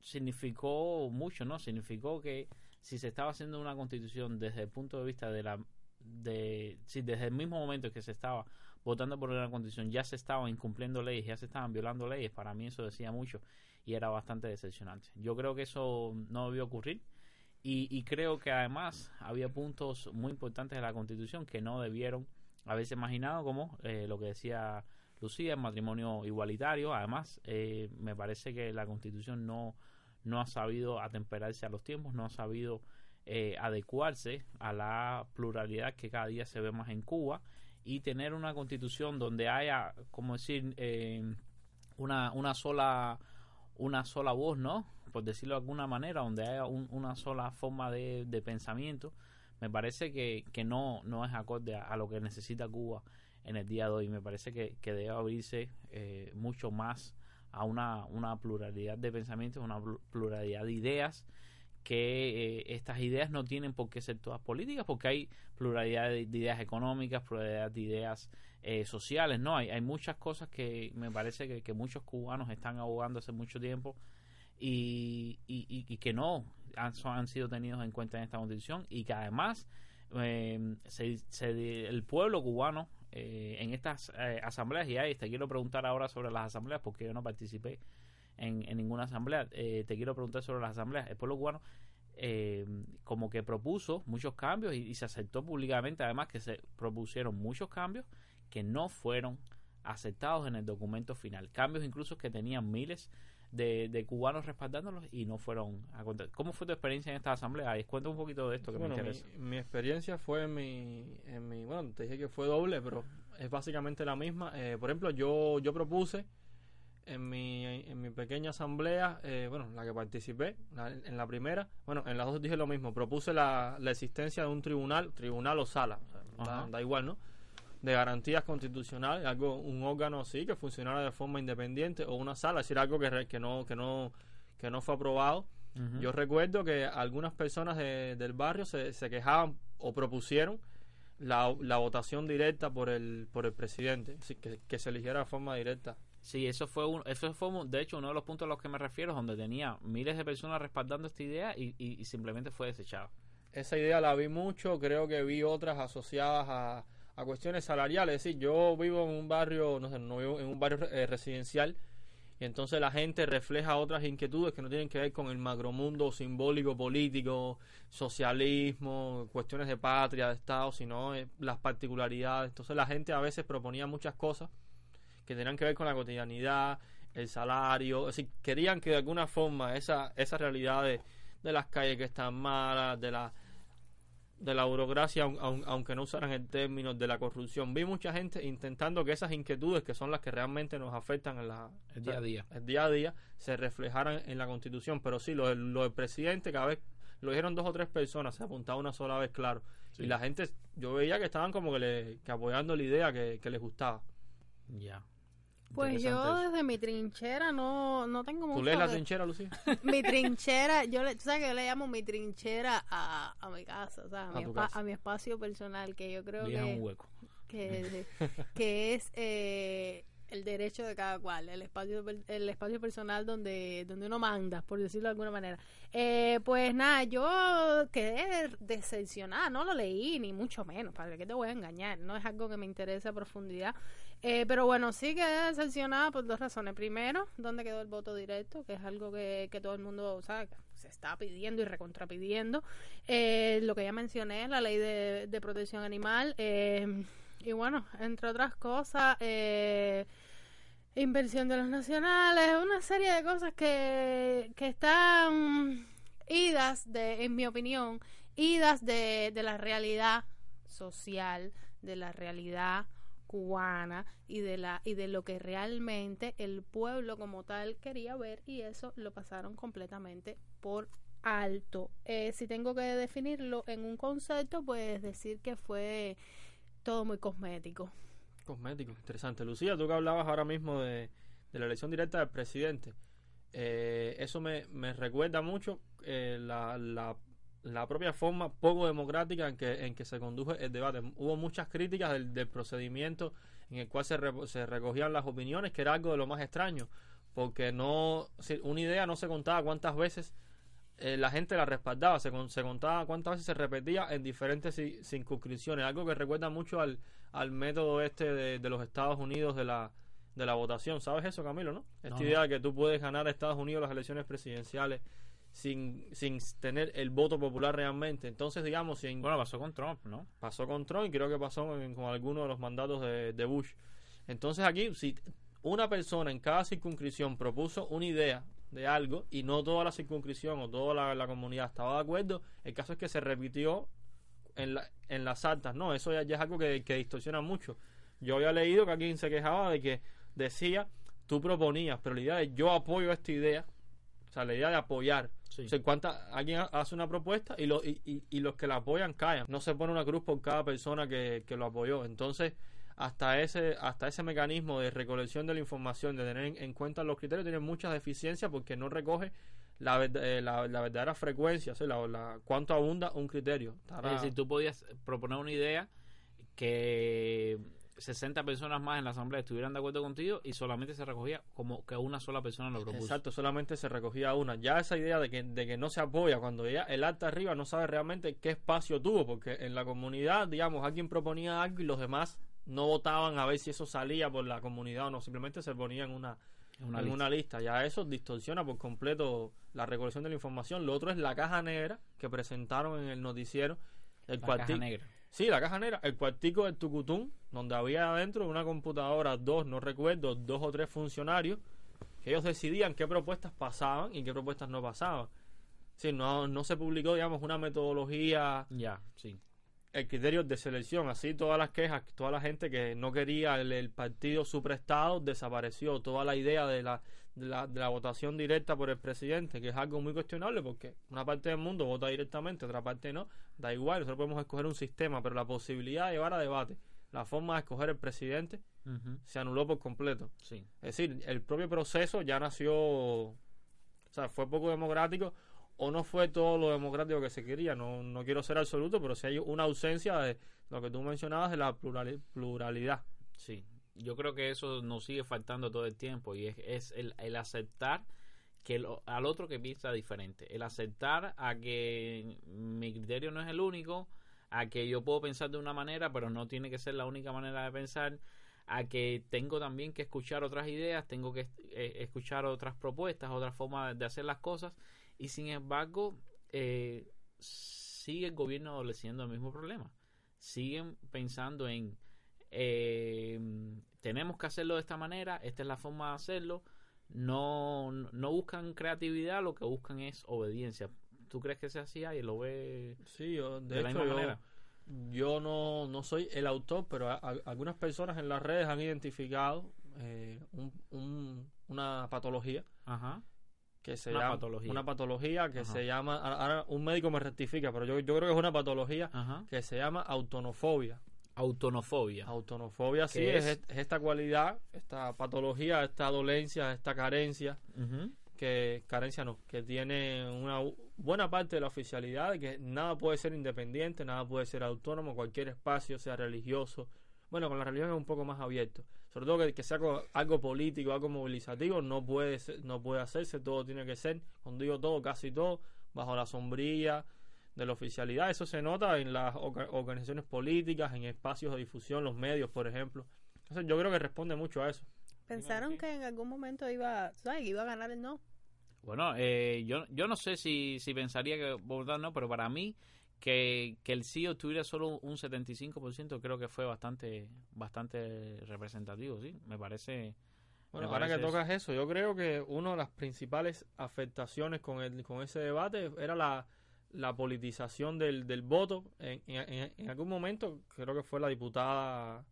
significó mucho, ¿no? Significó que si se estaba haciendo una constitución desde el punto de vista de la de si desde el mismo momento que se estaba votando por una constitución ya se estaban incumpliendo leyes, ya se estaban violando leyes, para mí eso decía mucho y era bastante decepcionante. Yo creo que eso no debió ocurrir y, creo que además había puntos muy importantes de la constitución que no debieron haberse imaginado como eh, lo que decía Lucía, el matrimonio igualitario. Además, eh, me parece que la Constitución no, no ha sabido atemperarse a los tiempos, no ha sabido eh, adecuarse a la pluralidad que cada día se ve más en Cuba y tener una Constitución donde haya, como decir, eh, una, una sola una sola voz, ¿no? Por decirlo de alguna manera, donde haya una sola forma de, pensamiento, me parece que, que no, no es acorde a, lo que necesita Cuba en el día de hoy. Me parece que, debe abrirse eh, mucho más a una, una pluralidad de pensamientos, una pluralidad de ideas, que eh, estas ideas no tienen por qué ser todas políticas, porque hay pluralidad de, ideas económicas, pluralidad de ideas eh, sociales, ¿no? Hay, hay muchas cosas que me parece que, muchos cubanos están abogando hace mucho tiempo y, y, que no han, han sido tenidos en cuenta en esta constitución y que además el pueblo cubano eh, en estas eh, asambleas y ahí te quiero preguntar ahora sobre las asambleas porque yo no participé en, ninguna asamblea. Eh, te quiero preguntar sobre las asambleas. El pueblo cubano como que propuso muchos cambios y, se aceptó públicamente además que se propusieron muchos cambios que no fueron aceptados en el documento final. Cambios incluso que tenían miles de, cubanos respaldándolos y no fueron a contar. ¿Cómo fue tu experiencia en esta asamblea? Cuenta un poquito de esto que me interesa. Mi, experiencia fue en mi, en mi, bueno, te dije que fue doble, pero es básicamente la misma. Eh, por ejemplo, yo, yo propuse en mi, en mi pequeña asamblea, eh, bueno, la que participé, en la primera, bueno, en las dos dije lo mismo, propuse la, la existencia de un tribunal, tribunal o sala, da, igual, ¿no? De garantías constitucionales, algo un órgano así que funcionara de forma independiente o una sala, es decir, algo que, que no que no que no fue aprobado. Yo recuerdo que algunas personas del barrio se, se quejaban o propusieron la, la, votación directa por el por el presidente, que, que, se eligiera de forma directa. Sí, eso fue un, eso fue de hecho uno de los puntos a los que me refiero, donde tenía miles de personas respaldando esta idea y, y simplemente fue desechado. Esa idea la vi mucho, creo que vi otras asociadas a, a cuestiones salariales. Es decir, yo vivo en un barrio, no sé, no vivo en un barrio eh, residencial y entonces la gente refleja otras inquietudes que no tienen que ver con el macromundo simbólico, político, socialismo, cuestiones de patria, de Estado, sino eh, las particularidades. Entonces la gente a veces proponía muchas cosas que tenían que ver con la cotidianidad, el salario, es decir, querían que de alguna forma esa, esa realidad de, las calles que están malas, de la de la burocracia, aunque no usaran el término de la corrupción. Vi mucha gente intentando que esas inquietudes, que son las que realmente nos afectan en la, el día a día, el día a día, se reflejaran en la Constitución. Pero sí, lo, lo del presidente, cada vez lo dijeron dos o tres personas, se apuntaba una sola vez, claro. Y la gente, yo veía que estaban como que, le, que apoyando la idea que, les gustaba. Ya. Pues yo desde mi trinchera no, no tengo mucho... ¿Tú lees la trinchera, Lucía? mi trinchera, yo le, tú sabes que yo le llamo mi trinchera a, a mi casa, o sea, a, mi, a mi, espacio personal, que yo creo que... un hueco. Que, que es eh, el derecho de cada cual, el espacio el espacio personal donde donde uno manda, por decirlo de alguna manera. Eh, pues nada, yo quedé decepcionada, no lo leí ni mucho menos, padre, que te voy a engañar, no es algo que me interese a profundidad. Eh, pero bueno, sí quedé decepcionada por dos razones. Primero, ¿dónde quedó el voto directo? Que es algo que, que todo el mundo sabe, se está pidiendo y recontrapidiendo. Eh, lo que ya mencioné, la ley de, de protección animal. Eh, y bueno, entre otras cosas, eh, inversión de los nacionales, una serie de cosas que, que están idas, de, en mi opinión, idas de, de la realidad social, de la realidad cubana y de la y de lo que realmente el pueblo como tal quería ver y eso lo pasaron completamente por alto. Eh, si tengo que definirlo en un concepto, pues decir que fue todo muy cosmético. Cosmético, interesante. Lucía, tú que hablabas ahora mismo de, la elección directa del presidente, eh, eso me, me, recuerda mucho eh, la, la, la, propia forma poco democrática en que, en que se condujo el debate. Hubo muchas críticas del, del procedimiento en el cual se, se recogían las opiniones, que era algo de lo más extraño, porque no una idea no se contaba cuántas veces eh, la gente la respaldaba, se, se, contaba cuántas veces se repetía en diferentes circunscripciones, algo que recuerda mucho al, al método este de, los Estados Unidos de la, de la votación. ¿Sabes eso, Camilo, no? Esta idea de que tú puedes ganar a Estados Unidos las elecciones presidenciales sin, sin tener el voto popular realmente. Entonces, digamos, sin... Bueno, pasó con Trump, ¿no? Pasó con Trump y creo que pasó con, algunos de los mandatos de, de Bush. Entonces aquí, si una persona en cada circunscripción propuso una idea de algo y no toda la circunscripción o toda la, comunidad estaba de acuerdo, el caso es que se repitió en, la, en las actas. No, eso ya, es algo que, que, distorsiona mucho. Yo había leído que alguien se quejaba de que decía, tú proponías, pero la idea de yo apoyo esta idea, o sea, la idea de apoyar. O sea, cuánta, alguien hace una propuesta y, lo, y, y, los que la apoyan callan. No se pone una cruz por cada persona que, que lo apoyó. Entonces, hasta ese, hasta ese mecanismo de recolección de la información, de tener en, cuenta los criterios, tiene muchas deficiencias porque no recoge la, eh, la, verdadera frecuencia, o la, cuánto abunda un criterio. Es decir, tú podías proponer una idea que 60 personas más en la asamblea estuvieran de acuerdo contigo y solamente se recogía como que una sola persona lo propuso. Exacto, solamente se recogía una. Ya esa idea de que, de que no se apoya cuando ya el acta arriba no sabe realmente qué espacio tuvo, porque en la comunidad, digamos, alguien proponía algo y los demás no votaban a ver si eso salía por la comunidad o no, simplemente se ponía en una, una, en lista. una lista. Ya eso distorsiona por completo la recolección de la información. Lo otro es la caja negra que presentaron en el noticiero. El la caja negra. Sí, la caja negra, el cuartico del Tucutún, donde había adentro una computadora, dos, no recuerdo, dos o tres funcionarios, que ellos decidían qué propuestas pasaban y qué propuestas no pasaban. Sí, no, no se publicó, digamos, una metodología ya, sí el criterio de selección. Así todas las quejas, toda la gente que no quería el, partido suprestado desapareció. Toda la idea de la, de la, de, la, votación directa por el presidente, que es algo muy cuestionable porque una parte del mundo vota directamente, otra parte no. Da igual, nosotros podemos escoger un sistema, pero la posibilidad de llevar a debate la forma de escoger el presidente se anuló por completo. Sí. Es decir, el propio proceso ya nació, o sea, fue poco democrático o no fue todo lo democrático que se quería. No, no quiero ser absoluto, pero sí hay una ausencia de lo que tú mencionabas de la pluralidad. Sí, yo creo que eso nos sigue faltando todo el tiempo y es, el, el, aceptar que al otro que piensa diferente, el aceptar a que mi criterio no es el único, a que yo puedo pensar de una manera, pero no tiene que ser la única manera de pensar, a que tengo también que escuchar otras ideas, tengo que eh, escuchar otras propuestas, otras formas de hacer las cosas y sin embargo, eh, sigue el gobierno adoleciendo el mismo problema. Siguen pensando en eh, tenemos que hacerlo de esta manera, esta es la forma de hacerlo. No, no buscan creatividad, lo que buscan es obediencia. ¿Tú crees que sea así y lo ve sí, de, la misma manera? Yo no, no soy el autor, pero algunas personas en las redes han identificado eh, una patología Ajá que se una llama patología. una patología que se llama ahora un médico me rectifica pero yo, yo creo que es una patología que se llama autonofobia Autonofobia. Autonofobia, sí, ¿Qué es? es? es esta cualidad, esta patología, esta dolencia, esta carencia, Ujú. Que carencia no, que tiene una buena parte de la oficialidad, que nada puede ser independiente, nada puede ser autónomo, cualquier espacio, sea religioso. Bueno, con la religión es un poco más abierto. Sobre todo que, que sea algo político, algo movilizativo, no puede ser- no puede hacerse, todo tiene que ser, cuando digo todo, casi todo, bajo la sombrilla de la oficialidad. Eso se nota en las orga- organizaciones políticas, en espacios de difusión, los medios, por ejemplo. Entonces yo creo que responde mucho a eso. Pensaron que en algún momento iba, ¿sabes? que iba a ganar el no. Bueno, eh, yo, yo no sé si, si pensaría que Bogotá no, pero para mí que, que el sí obtuviera solo un 75% creo que fue bastante bastante representativo, sí. Me parece... Bueno, Me ahora que parece tocas eso. yo creo que una de las principales afectaciones con, el, con ese debate era la, la politización del, del voto. En, en- en algún momento, creo que fue la diputada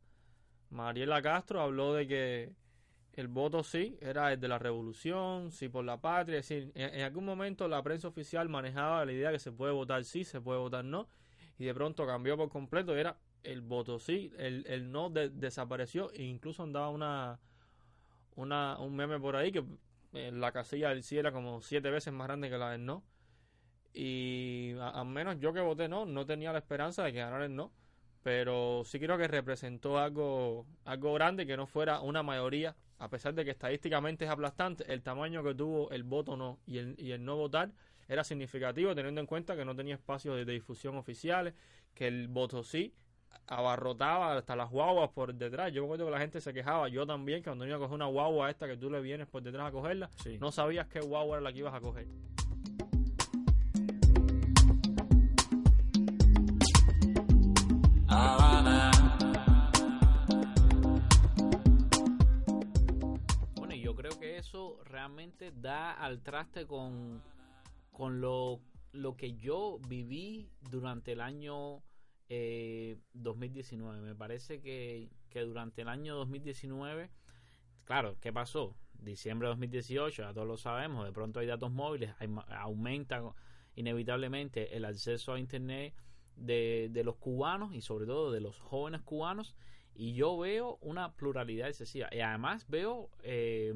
Mariela Castro, habló de que el voto sí era el de la revolución, sí por la patria. Es decir, en, algún momento la prensa oficial manejaba la idea que se puede votar sí, se puede votar no, y de pronto cambió por completo. y Era el voto sí, el, el no de- desapareció, e incluso andaba una una, un meme por ahí que eh, la casilla del sí era como siete veces más grande que la del no. Y al menos yo que voté no, no tenía la esperanza de que ganara el no. Pero sí creo que representó algo, algo grande que no fuera una mayoría, a pesar de que estadísticamente es aplastante, el tamaño que tuvo el voto no y el, y el no votar era significativo teniendo en cuenta que no tenía espacios de, de difusión oficiales, que el voto sí abarrotaba hasta las guaguas por detrás. Yo me acuerdo que la gente se quejaba, yo también, que cuando iba a coger una guagua esta que tú le vienes por detrás a cogerla, Sí. no sabías qué guagua era la que ibas a coger. Da al traste con, con lo, lo que yo viví durante el año eh, 2019. Me parece que, que durante el año 2019, claro, ¿qué pasó? Diciembre de 2018, ya todos lo sabemos, de pronto hay datos móviles, hay aumenta inevitablemente el acceso a Internet de, de los cubanos y sobre todo de los jóvenes cubanos y yo veo una pluralidad excesiva y además veo eh,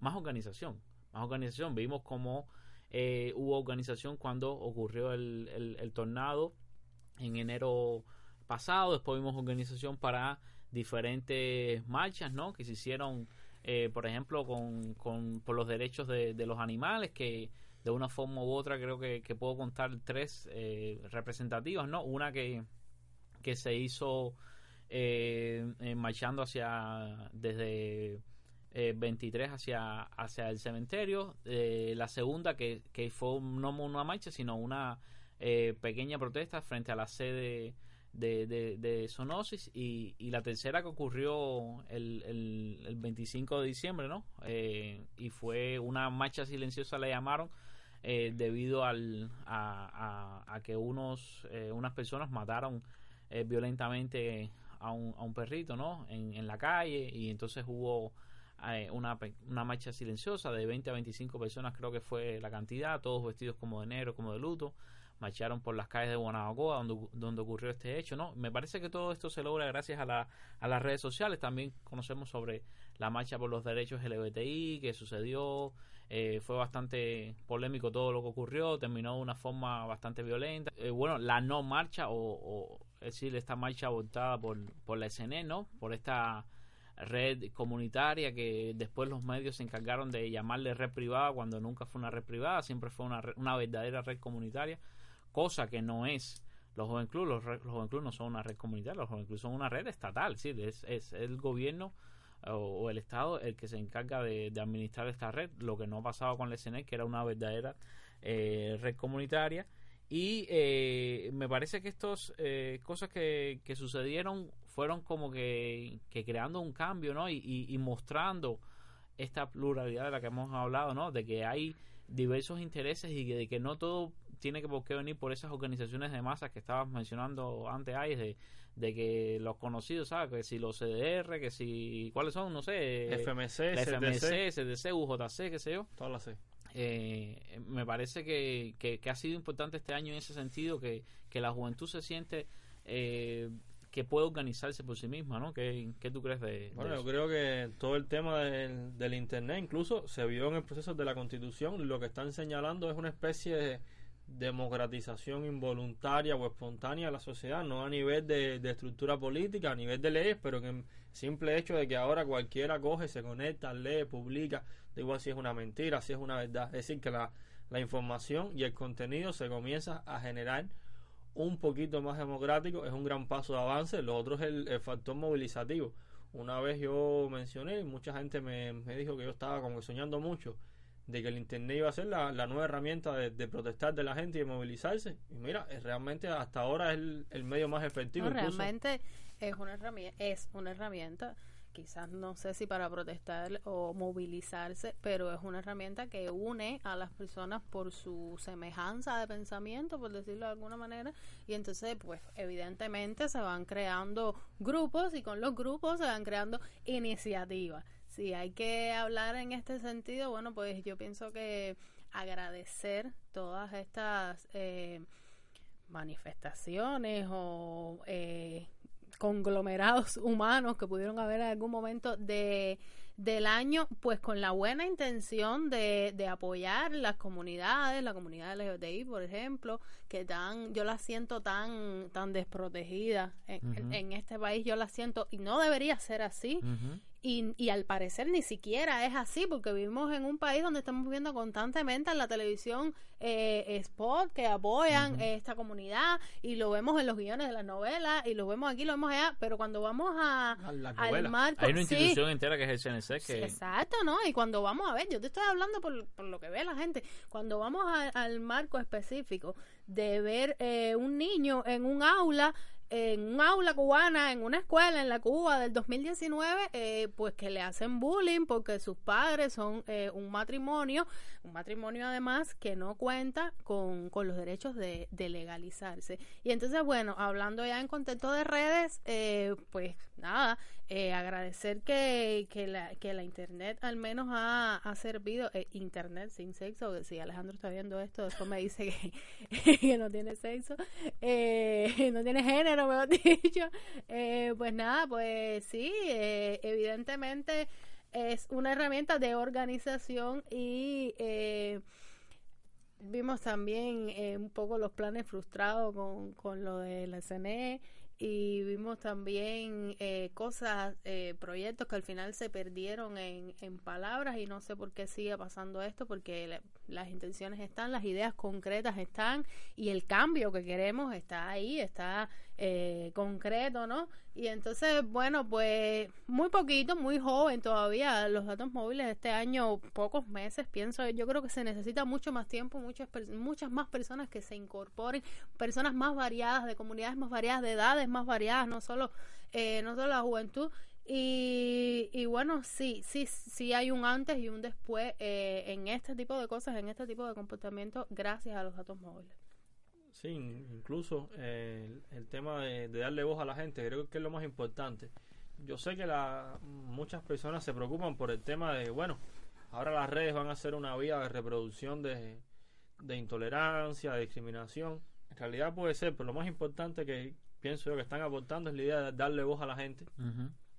más organización. Más organización. Vimos como eh, hubo organización cuando ocurrió el, el- tornado en enero pasado. Después vimos organización para diferentes marchas no que se hicieron eh, por ejemplo con, con por los derechos de, de los animales que de una forma u otra creo que, que puedo contar tres eh, representativas no una que que se hizo eh, marchando hacia desde eh, 23 hacia hacia el cementerio. Eh, la segunda que, que fue no una marcha sino una eh, pequeña protesta frente a la sede de, de, Sonosis y, y la tercera que ocurrió el, el, el 25 de diciembre no Eh, y fue una marcha silenciosa le llamaron eh, debido al, a, a- a que unos unas personas mataron violentamente a un, a un perrito no en, en la calle. Y entonces hubo eh, una, una marcha silenciosa de 20 a 25 personas creo que fue la cantidad todos vestidos como de negro como de luto marcharon por las calles de Guanabacoa donde, donde ocurrió este hecho no me parece que todo esto se logra gracias a, la, a las redes sociales también conocemos sobre la marcha por los derechos LGBTI que sucedió eh, fue bastante polémico todo lo que ocurrió, terminó de una forma bastante violenta. Eh, bueno, la no marcha, o, o decir, esta marcha abortada por, por la SNE, ¿no? Por esta red comunitaria que después los medios se encargaron de llamarle red privada cuando nunca fue una red privada, siempre fue una, una verdadera red comunitaria, cosa que no es los Joven Club, los, los Joven Club no son una red comunitaria, los Joven Club son una red estatal, sí, es, es el gobierno o, o el Estado el que se encarga de, administrar esta red, lo que no pasaba con la SNE, que era una verdadera eh, red comunitaria. Y eh, me parece que estas cosas que, que sucedieron fueron como que, que creando un cambio, ¿no? Y, y- y mostrando esta pluralidad de la que hemos hablado, ¿no? De que hay diversos intereses y que, de que no todo tiene que por qué venir por esas organizaciones de masas que estabas mencionando antes, ahí de, de que los conocidos, ¿sabes? Que si los CDR, que si... ¿Cuáles son? No sé. FMC, la FMC, CDC, UJC, qué sé yo. todas las C. Eh, me parece que, que, que ha sido importante este año en ese sentido, que, que la juventud se siente eh, que puede organizarse por sí misma, ¿no? ¿Qué, qué tú crees de, Bueno, yo creo que todo el tema del, del Internet incluso se vio en el proceso de la Constitución. Lo que están señalando es una especie de democratización involuntaria o espontánea de la sociedad, no a nivel de, de estructura política, a nivel de leyes, pero en el simple hecho de que ahora cualquiera coge, se conecta, lee, publica, da igual si es una mentira, si es una verdad. Es decir, que la, la información y el contenido se comienza a generar un poquito más democrático, es un gran paso de avance. Lo otro es el, factor movilizativo. Una vez yo mencioné, y mucha gente me, me, dijo que yo estaba como soñando mucho, de que el Internet iba a ser la, la nueva herramienta de, de, protestar de la gente y de movilizarse. Y mira, es realmente hasta ahora es el, el medio más efectivo. No, realmente es una herramienta, es una herramienta quizás no sé si para protestar o movilizarse, pero es una herramienta que une a las personas por su semejanza de pensamiento, por decirlo de alguna manera, y entonces pues evidentemente se van creando grupos y con los grupos se van creando iniciativas. Si hay que hablar en este sentido, bueno, pues yo pienso que agradecer todas estas eh, manifestaciones o eh, conglomerados humanos que pudieron haber en algún momento de del año, pues con la buena intención de, de apoyar las comunidades, la comunidad LGBTI, por ejemplo, que tan, yo la siento tan, tan desprotegida en, uh -huh. en, en, este país, yo la siento, y no debería ser así. Uh -huh. Y, y, al parecer ni siquiera es así, porque vivimos en un país donde estamos viendo constantemente en la televisión eh, spot que apoyan uh -huh. esta comunidad y lo vemos en los guiones de las novelas y lo vemos aquí, lo vemos allá, pero cuando vamos a, al marco... Hay una institución sí, entera que es el CNC que... Exacto, ¿no? Y cuando vamos a ver, yo te estoy hablando por, por lo que ve la gente, cuando vamos a, al marco específico de ver eh, un niño en un aula en un aula cubana, en una escuela en la Cuba del 2019, eh, pues que le hacen bullying porque sus padres son eh, un matrimonio, un matrimonio además que no cuenta con, con los derechos de, de, legalizarse. Y entonces, bueno, hablando ya en contexto de redes, eh, pues nada, agradecer que, que, la, que la Internet al menos ha, ha servido, Internet sin sexo, si Alejandro está viendo esto, después me dice que, no tiene sexo, no tiene género, mejor dicho. Eh, pues nada, pues sí, eh, evidentemente es una herramienta de organización y eh, vimos también un poco los planes frustrados con, con lo de la CNE y vimos también eh, cosas, eh, proyectos que al final se perdieron en, en, palabras y no sé por qué sigue pasando esto, porque las intenciones están, las ideas concretas están y el cambio que queremos está ahí, está eh, concreto, ¿no? Y entonces, bueno, pues muy poquito, muy joven todavía, los datos móviles este año, pocos meses, pienso, yo creo que se necesita mucho más tiempo, muchas, muchas más personas que se incorporen, personas más variadas, de comunidades más variadas, de edades más variadas, no solo, eh, no solo la juventud. Y, y, bueno, sí, sí, sí hay un antes y un después eh, en este tipo de cosas, en este tipo de comportamiento, gracias a los datos móviles. Sí, incluso eh, el, tema de, darle voz a la gente, creo que es lo más importante. Yo sé que la, muchas personas se preocupan por el tema de, bueno, ahora las redes van a ser una vía de reproducción de, intolerancia, de discriminación. En realidad puede ser, pero lo más importante que pienso yo que están aportando es la idea de darle voz a la gente.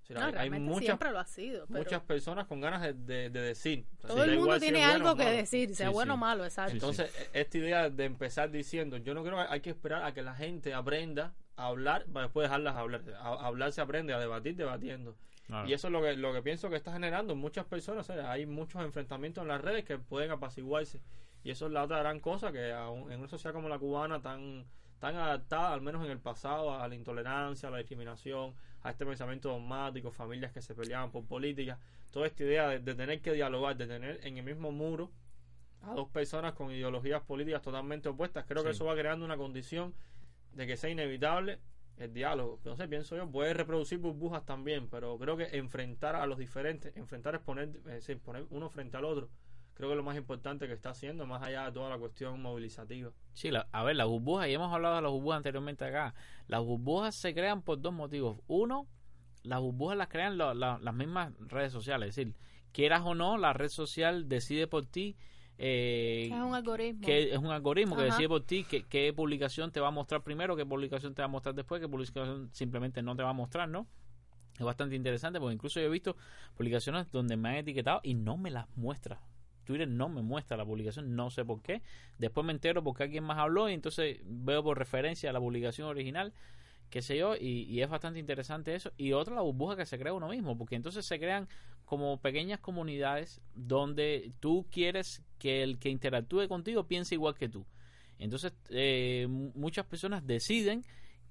No, hay, hay muchas, siempre lo ha sido, pero... muchas personas con ganas de, de, de decir. O sea, Todo si el mundo tiene si algo bueno, que decir, sea sí, bueno o sí. malo, exacto. Entonces, sí, esta idea de empezar diciendo, yo no creo que hay que esperar a que la gente aprenda a hablar para después dejarlas hablar. A, a hablar se aprende, a debatir debatiendo. Claro. Y eso es lo que, lo que pienso que está generando en muchas personas. O sea, hay muchos enfrentamientos en las redes que pueden apaciguarse. Y eso es la otra gran cosa que aún en una sociedad como la cubana tan tan adaptada, al menos en el pasado, a la intolerancia, a la discriminación, a este pensamiento dogmático, familias que se peleaban por política, toda esta idea de, de, tener que dialogar, de tener en el mismo muro a dos personas con ideologías políticas totalmente opuestas, creo sí. que eso va creando una condición de que sea inevitable el diálogo. No sé, pienso yo, puede reproducir burbujas también, pero creo que enfrentar a los diferentes, enfrentar es poner, es decir, poner uno frente al otro, creo que es lo más importante que está haciendo, más allá de toda la cuestión movilizativa. Sí, la, a ver, las burbujas, y hemos hablado de las burbujas anteriormente acá, las burbujas se crean por dos motivos. Uno, las burbujas las crean lo, la, las mismas redes sociales, es decir, quieras o no, la red social decide por ti eh, Es un algoritmo. que es un algoritmo que decide por ti qué, qué publicación te va a mostrar primero, qué publicación te va a mostrar después, qué publicación simplemente no te va a mostrar, ¿no? Es bastante interesante porque incluso yo he visto publicaciones donde me han etiquetado y no me las muestra. Twitter no me muestra la publicación, no sé por qué. Después me entero porque alguien más habló y entonces veo por referencia la publicación original, qué sé yo, y, es bastante interesante eso. Y otra, la burbuja que se crea uno mismo, porque entonces se crean como pequeñas comunidades donde tú quieres que el que interactúe contigo piense igual que tú. Entonces, eh, mu- muchas personas deciden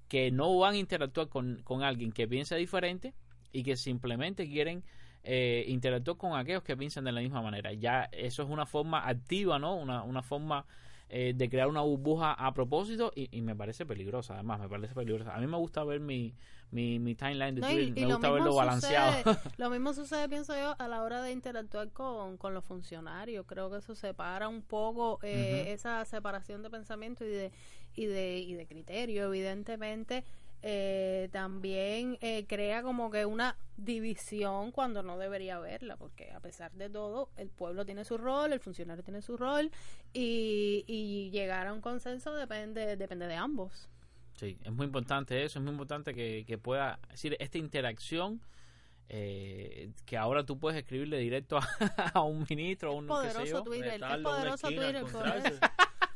que no van a interactuar con, alguien que piensa diferente y que simplemente quieren eh, interactuar con aquellos que piensan de la misma manera. Ya eso es una forma activa, ¿no? Una, una forma eh, de crear una burbuja a propósito y, y me parece peligrosa, además, me parece peligrosa. A mí me gusta ver mi, mi, mi timeline de No, Twitter, y me gusta verlo balanceado. sucede- lo mismo sucede, pienso yo, a la hora de interactuar con, con los funcionarios. Creo que eso separa un poco eh, esa separación de pensamiento y de, y de, y de criterio. Evidentemente, eh, también eh, crea como que una división cuando no debería haberla, porque a pesar de todo, el pueblo tiene su rol, el funcionario tiene su rol, y, y llegar a un consenso depende, depende de ambos. Sí, es muy importante eso, es muy importante que, que pueda, es decir, esta interacción eh, que ahora tú puedes escribirle directo a, a un ministro o un sé Poderoso yo. Twitter, es poderoso esquina, Twitter.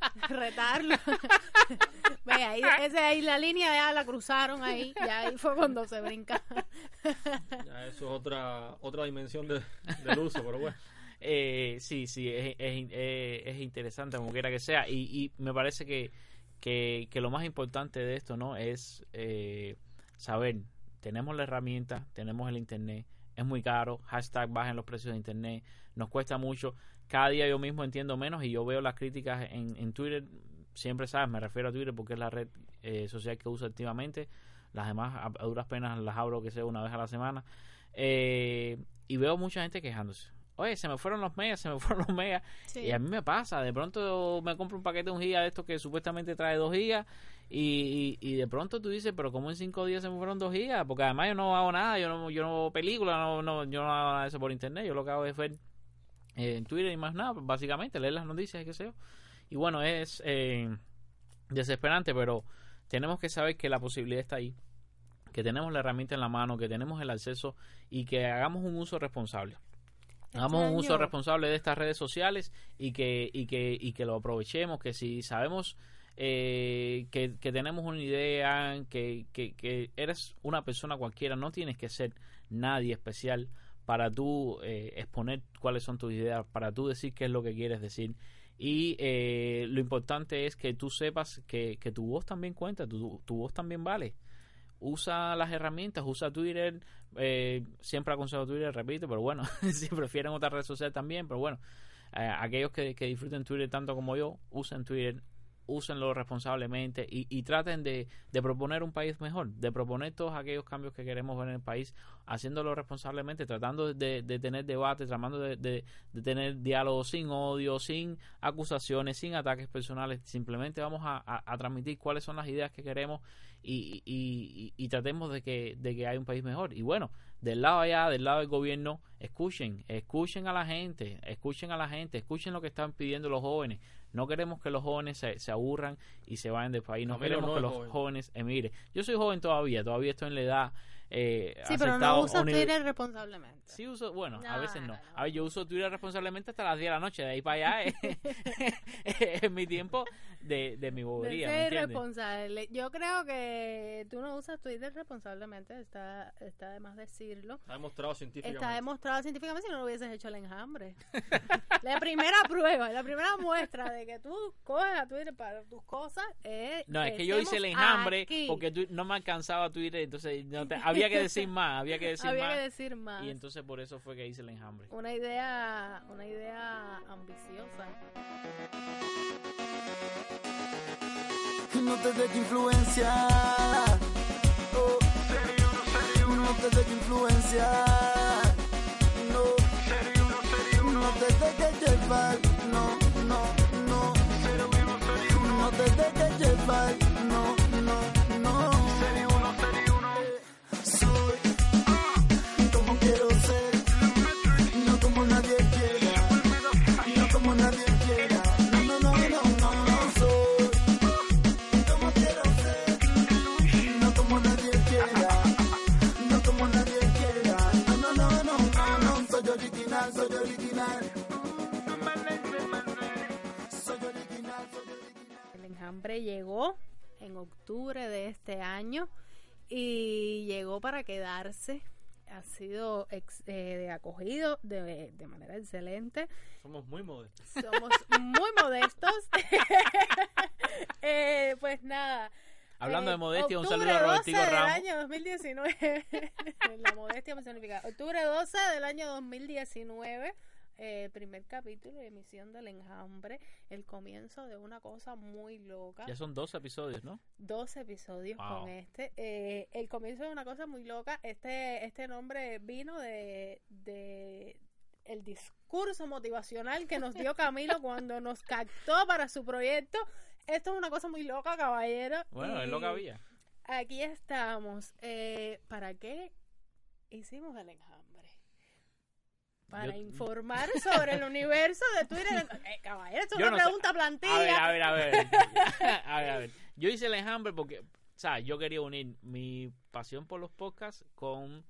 retarlo. Ve, ahí, ese ahí, la línea ya la cruzaron ahí, ya ahí fue cuando se brinca. Ya eso es otra otra dimensión de, del uso, pero bueno. Eh, sí, sí, es, es, es- es interesante como quiera que sea y, y me parece que, que, que lo más importante de esto no es eh, saber, tenemos la herramienta, tenemos el internet, es muy caro, hashtag bajen los precios de internet, nos cuesta mucho, cada día yo mismo entiendo menos y yo veo las críticas en, en Twitter, siempre sabes, me refiero a Twitter porque es la red eh, social que uso activamente, las demás a, a duras penas las abro que sea una vez a la semana eh, y veo mucha gente quejándose. Oye, se me fueron los megas, se me fueron los megas. Sí. Y a mí me pasa, de pronto me compro un paquete de un giga de estos que supuestamente trae dos gigas y, y, y de pronto tú dices, pero ¿cómo en cinco días se me fueron dos gigas? Porque además yo no hago nada, yo no, yo no veo películas, no, no, yo no hago nada de eso por internet, yo lo que hago es ver eh, en Twitter y más nada, básicamente, leer las noticias y qué sé yo. Y bueno, es eh, desesperante, pero tenemos que saber que la posibilidad está ahí, que tenemos la herramienta en la mano, que tenemos el acceso y que hagamos un uso responsable. Hagamos un uso responsable de estas redes sociales y que, y que, y que lo aprovechemos, que si sabemos eh, que, que tenemos una idea, que, que, que eres una persona cualquiera, no tienes que ser nadie especial para tú eh, exponer cuáles son tus ideas, para tú decir qué es lo que quieres decir. Y eh, lo importante es que tú sepas que, que tu voz también cuenta, tu, tu voz también vale usa las herramientas, usa Twitter, eh, siempre aconsejo Twitter, repito, pero bueno, si prefieren otra red social también, pero bueno, eh, aquellos que, que disfruten Twitter tanto como yo, usen Twitter, úsenlo responsablemente y, traten de, de proponer un país mejor, de proponer todos aquellos cambios que queremos ver en el país, haciéndolo responsablemente, tratando de, de tener debate, tratando de, tener diálogo sin odio, sin acusaciones, sin ataques personales, simplemente vamos a, transmitir cuáles son las ideas que queremos y- y tratemos de que, de que haya un país mejor. Y bueno, del lado allá, del lado del gobierno, escuchen, escuchen a la gente, escuchen a la gente, escuchen lo que están pidiendo los jóvenes. No queremos que los jóvenes se, se aburran y se vayan del país, no Camilo queremos no que los joven. jóvenes emigren. Yo soy joven todavía, todavía estoy en la edad. Eh, Sí, pero no usas uni- Twitter responsablemente. Sí uso, bueno, a veces no. A ver, yo uso Twitter responsablemente hasta las 10 de la noche, de ahí para allá es, es mi tiempo de, de mi De bobería, ¿me ser responsable. Yo creo que tú no usas Twitter responsablemente, está, está de más decirlo. Está demostrado científicamente. Está demostrado científicamente si no lo hubieses hecho el enjambre. la primera prueba, la primera muestra de que tú coges a Twitter para tus cosas es. No, es que yo hice el enjambre aquí. porque no me alcanzaba Twitter, entonces no te- había que decir más, había que decir Había más. que decir más. Y entonces por eso fue que hice el enjambre. Una idea, una idea ambiciosa. No te dejes influenciar. Oh. No te dejes influenciar. No. No te dejes llevar. No, no, no. No te dejes llevar. Enjambre llegó en octubre de este año y llegó para quedarse. Ha sido ex- eh, de acogido de, de manera excelente. Somos muy modestos. Somos muy modestos. Eh, pues nada. Hablando Eh, de modestia, un saludo a 12 Robertico del Ramos. año 2019. La modestia personificada. Octubre 12 del año 2019. Eh, primer capítulo de emisión del enjambre. El comienzo de una cosa muy loca. Ya son dos episodios, ¿no? Dos episodios Wow. con este. Eh, el comienzo de una cosa muy loca. Este, este nombre vino de, de el discurso motivacional que nos dio Camilo cuando nos captó para su proyecto. Esto es una cosa muy loca, caballero. Bueno, es lo que había. Aquí estamos. Eh, ¿Para qué hicimos el enjambre? Para Yo- informar sobre el universo de Twitter. Eh, caballero, es una no sé. pregunta plantilla. A ver, a ver, a ver. a ver, a ver. Yo hice el enjambre porque, o sea, yo quería unir mi pasión por los podcasts con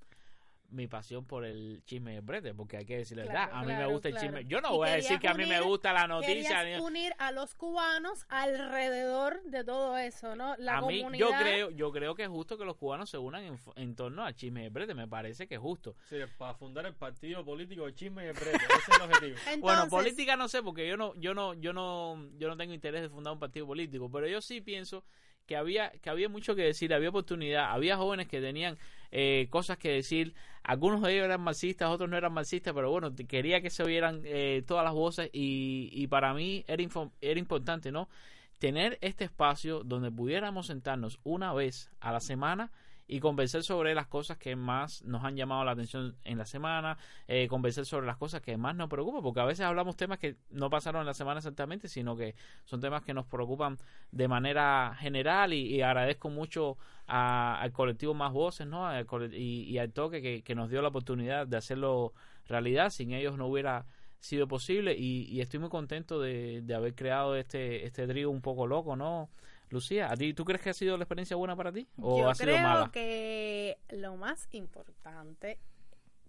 mi pasión por el chisme de brete, porque hay que decirle la Claro, verdad. A mí claro, me gusta claro. el chisme. Yo no voy a decir que a mí me gusta la noticia. Ni- unir a los cubanos alrededor de todo eso, ¿no? La a mí, comunidad. yo creo, yo creo que es justo que los cubanos se unan en, f- en torno al chisme de brete. Me parece que es justo. Sí, para fundar el partido político de chisme y el brete. Ese es el objetivo. Bueno, política no sé, porque yo no, yo no, yo no, yo no tengo interés de fundar un partido político, pero yo sí pienso que había, que había mucho que decir, había oportunidad, había jóvenes que tenían eh, cosas que decir, algunos de ellos eran marxistas, otros no eran marxistas, pero bueno, quería que se oyeran eh, todas las voces y, y para mí era, era importante, ¿no? Tener este espacio donde pudiéramos sentarnos una vez a la semana y conversar sobre las cosas que más nos han llamado la atención en la semana, eh, conversar sobre las cosas que más nos preocupan, porque a veces hablamos temas que no pasaron en la semana exactamente, sino que son temas que nos preocupan de manera general y, y agradezco mucho a- al colectivo Más Voces ¿no? Al y, y al toque que, que nos dio la oportunidad de hacerlo realidad, sin ellos no hubiera sido posible y, y estoy muy contento de, de haber creado este, este trío un poco loco, ¿no? Lucía, ¿a ti tú crees que ha sido la experiencia buena para ti o yo ha sido creo mala? que lo más importante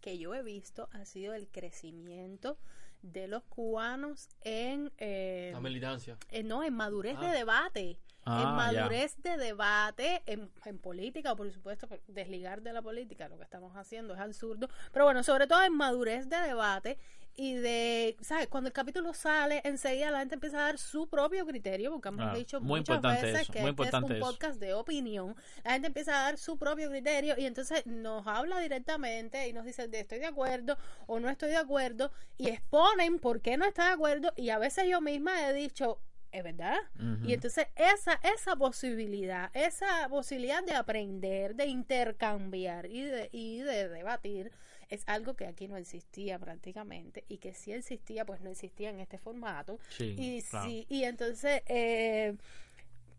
que yo he visto ha sido el crecimiento de los cubanos en, eh, La militancia. eh, no, en madurez Ah. de debate. Ah, en ya. madurez de debate, en, en política, por supuesto, desligar de la política, lo que estamos haciendo es absurdo, pero bueno, sobre todo en madurez de debate y de, ¿sabes? Cuando el capítulo sale, enseguida la gente empieza a dar su propio criterio, porque hemos dicho muy muchas veces eso, que muy este es un eso. podcast de opinión, la gente empieza a dar su propio criterio y entonces nos habla directamente y nos dice de estoy de acuerdo o no estoy de acuerdo y exponen por qué no está de acuerdo y a veces yo misma he dicho, es verdad. Y entonces esa, esa posibilidad, esa posibilidad de aprender, de intercambiar y de, y de debatir, es algo que aquí no existía prácticamente y que si existía, pues no existía en este formato. Sí, Y, claro. sí, y entonces, eh,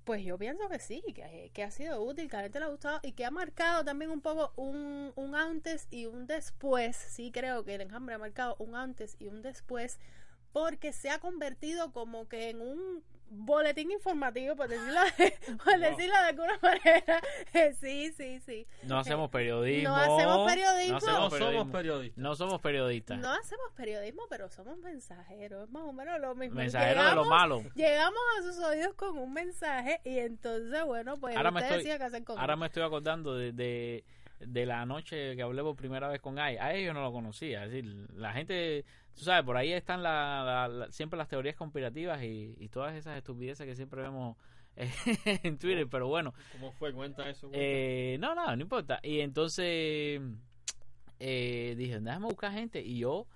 pues yo pienso que sí, que, que ha sido útil, que a la gente le ha gustado y que ha marcado también un poco un, un antes y un después. Sí creo que el enjambre ha marcado un antes y un después porque se ha convertido como que en un boletín informativo, por decirlo de, por decirlo de alguna manera. sí, sí, sí. No hacemos periodismo. No hacemos periodismo. No hacemos No periodismo. somos periodistas. No somos periodistas. No hacemos periodismo, pero somos mensajeros, más o menos lo mismo. Mensajeros de lo Llegamos- malo. Llegamos a sus oídos con un mensaje y entonces, bueno, pues Ahora me estoy- decía qué hacer con Ahora me estoy acordando de, de, de la noche que hablé por primera vez con Ay. A yo no lo conocía. Es decir, la gente, tú sabes, por ahí están la, la- la- siempre las teorías conspirativas y, y todas esas estupideces que siempre vemos eh, en Twitter. Pero bueno, ¿Cómo fue? Cuenta eso. cuenta. eh, no, no, no importa. Y entonces eh, dije, déjame buscar gente. Y yo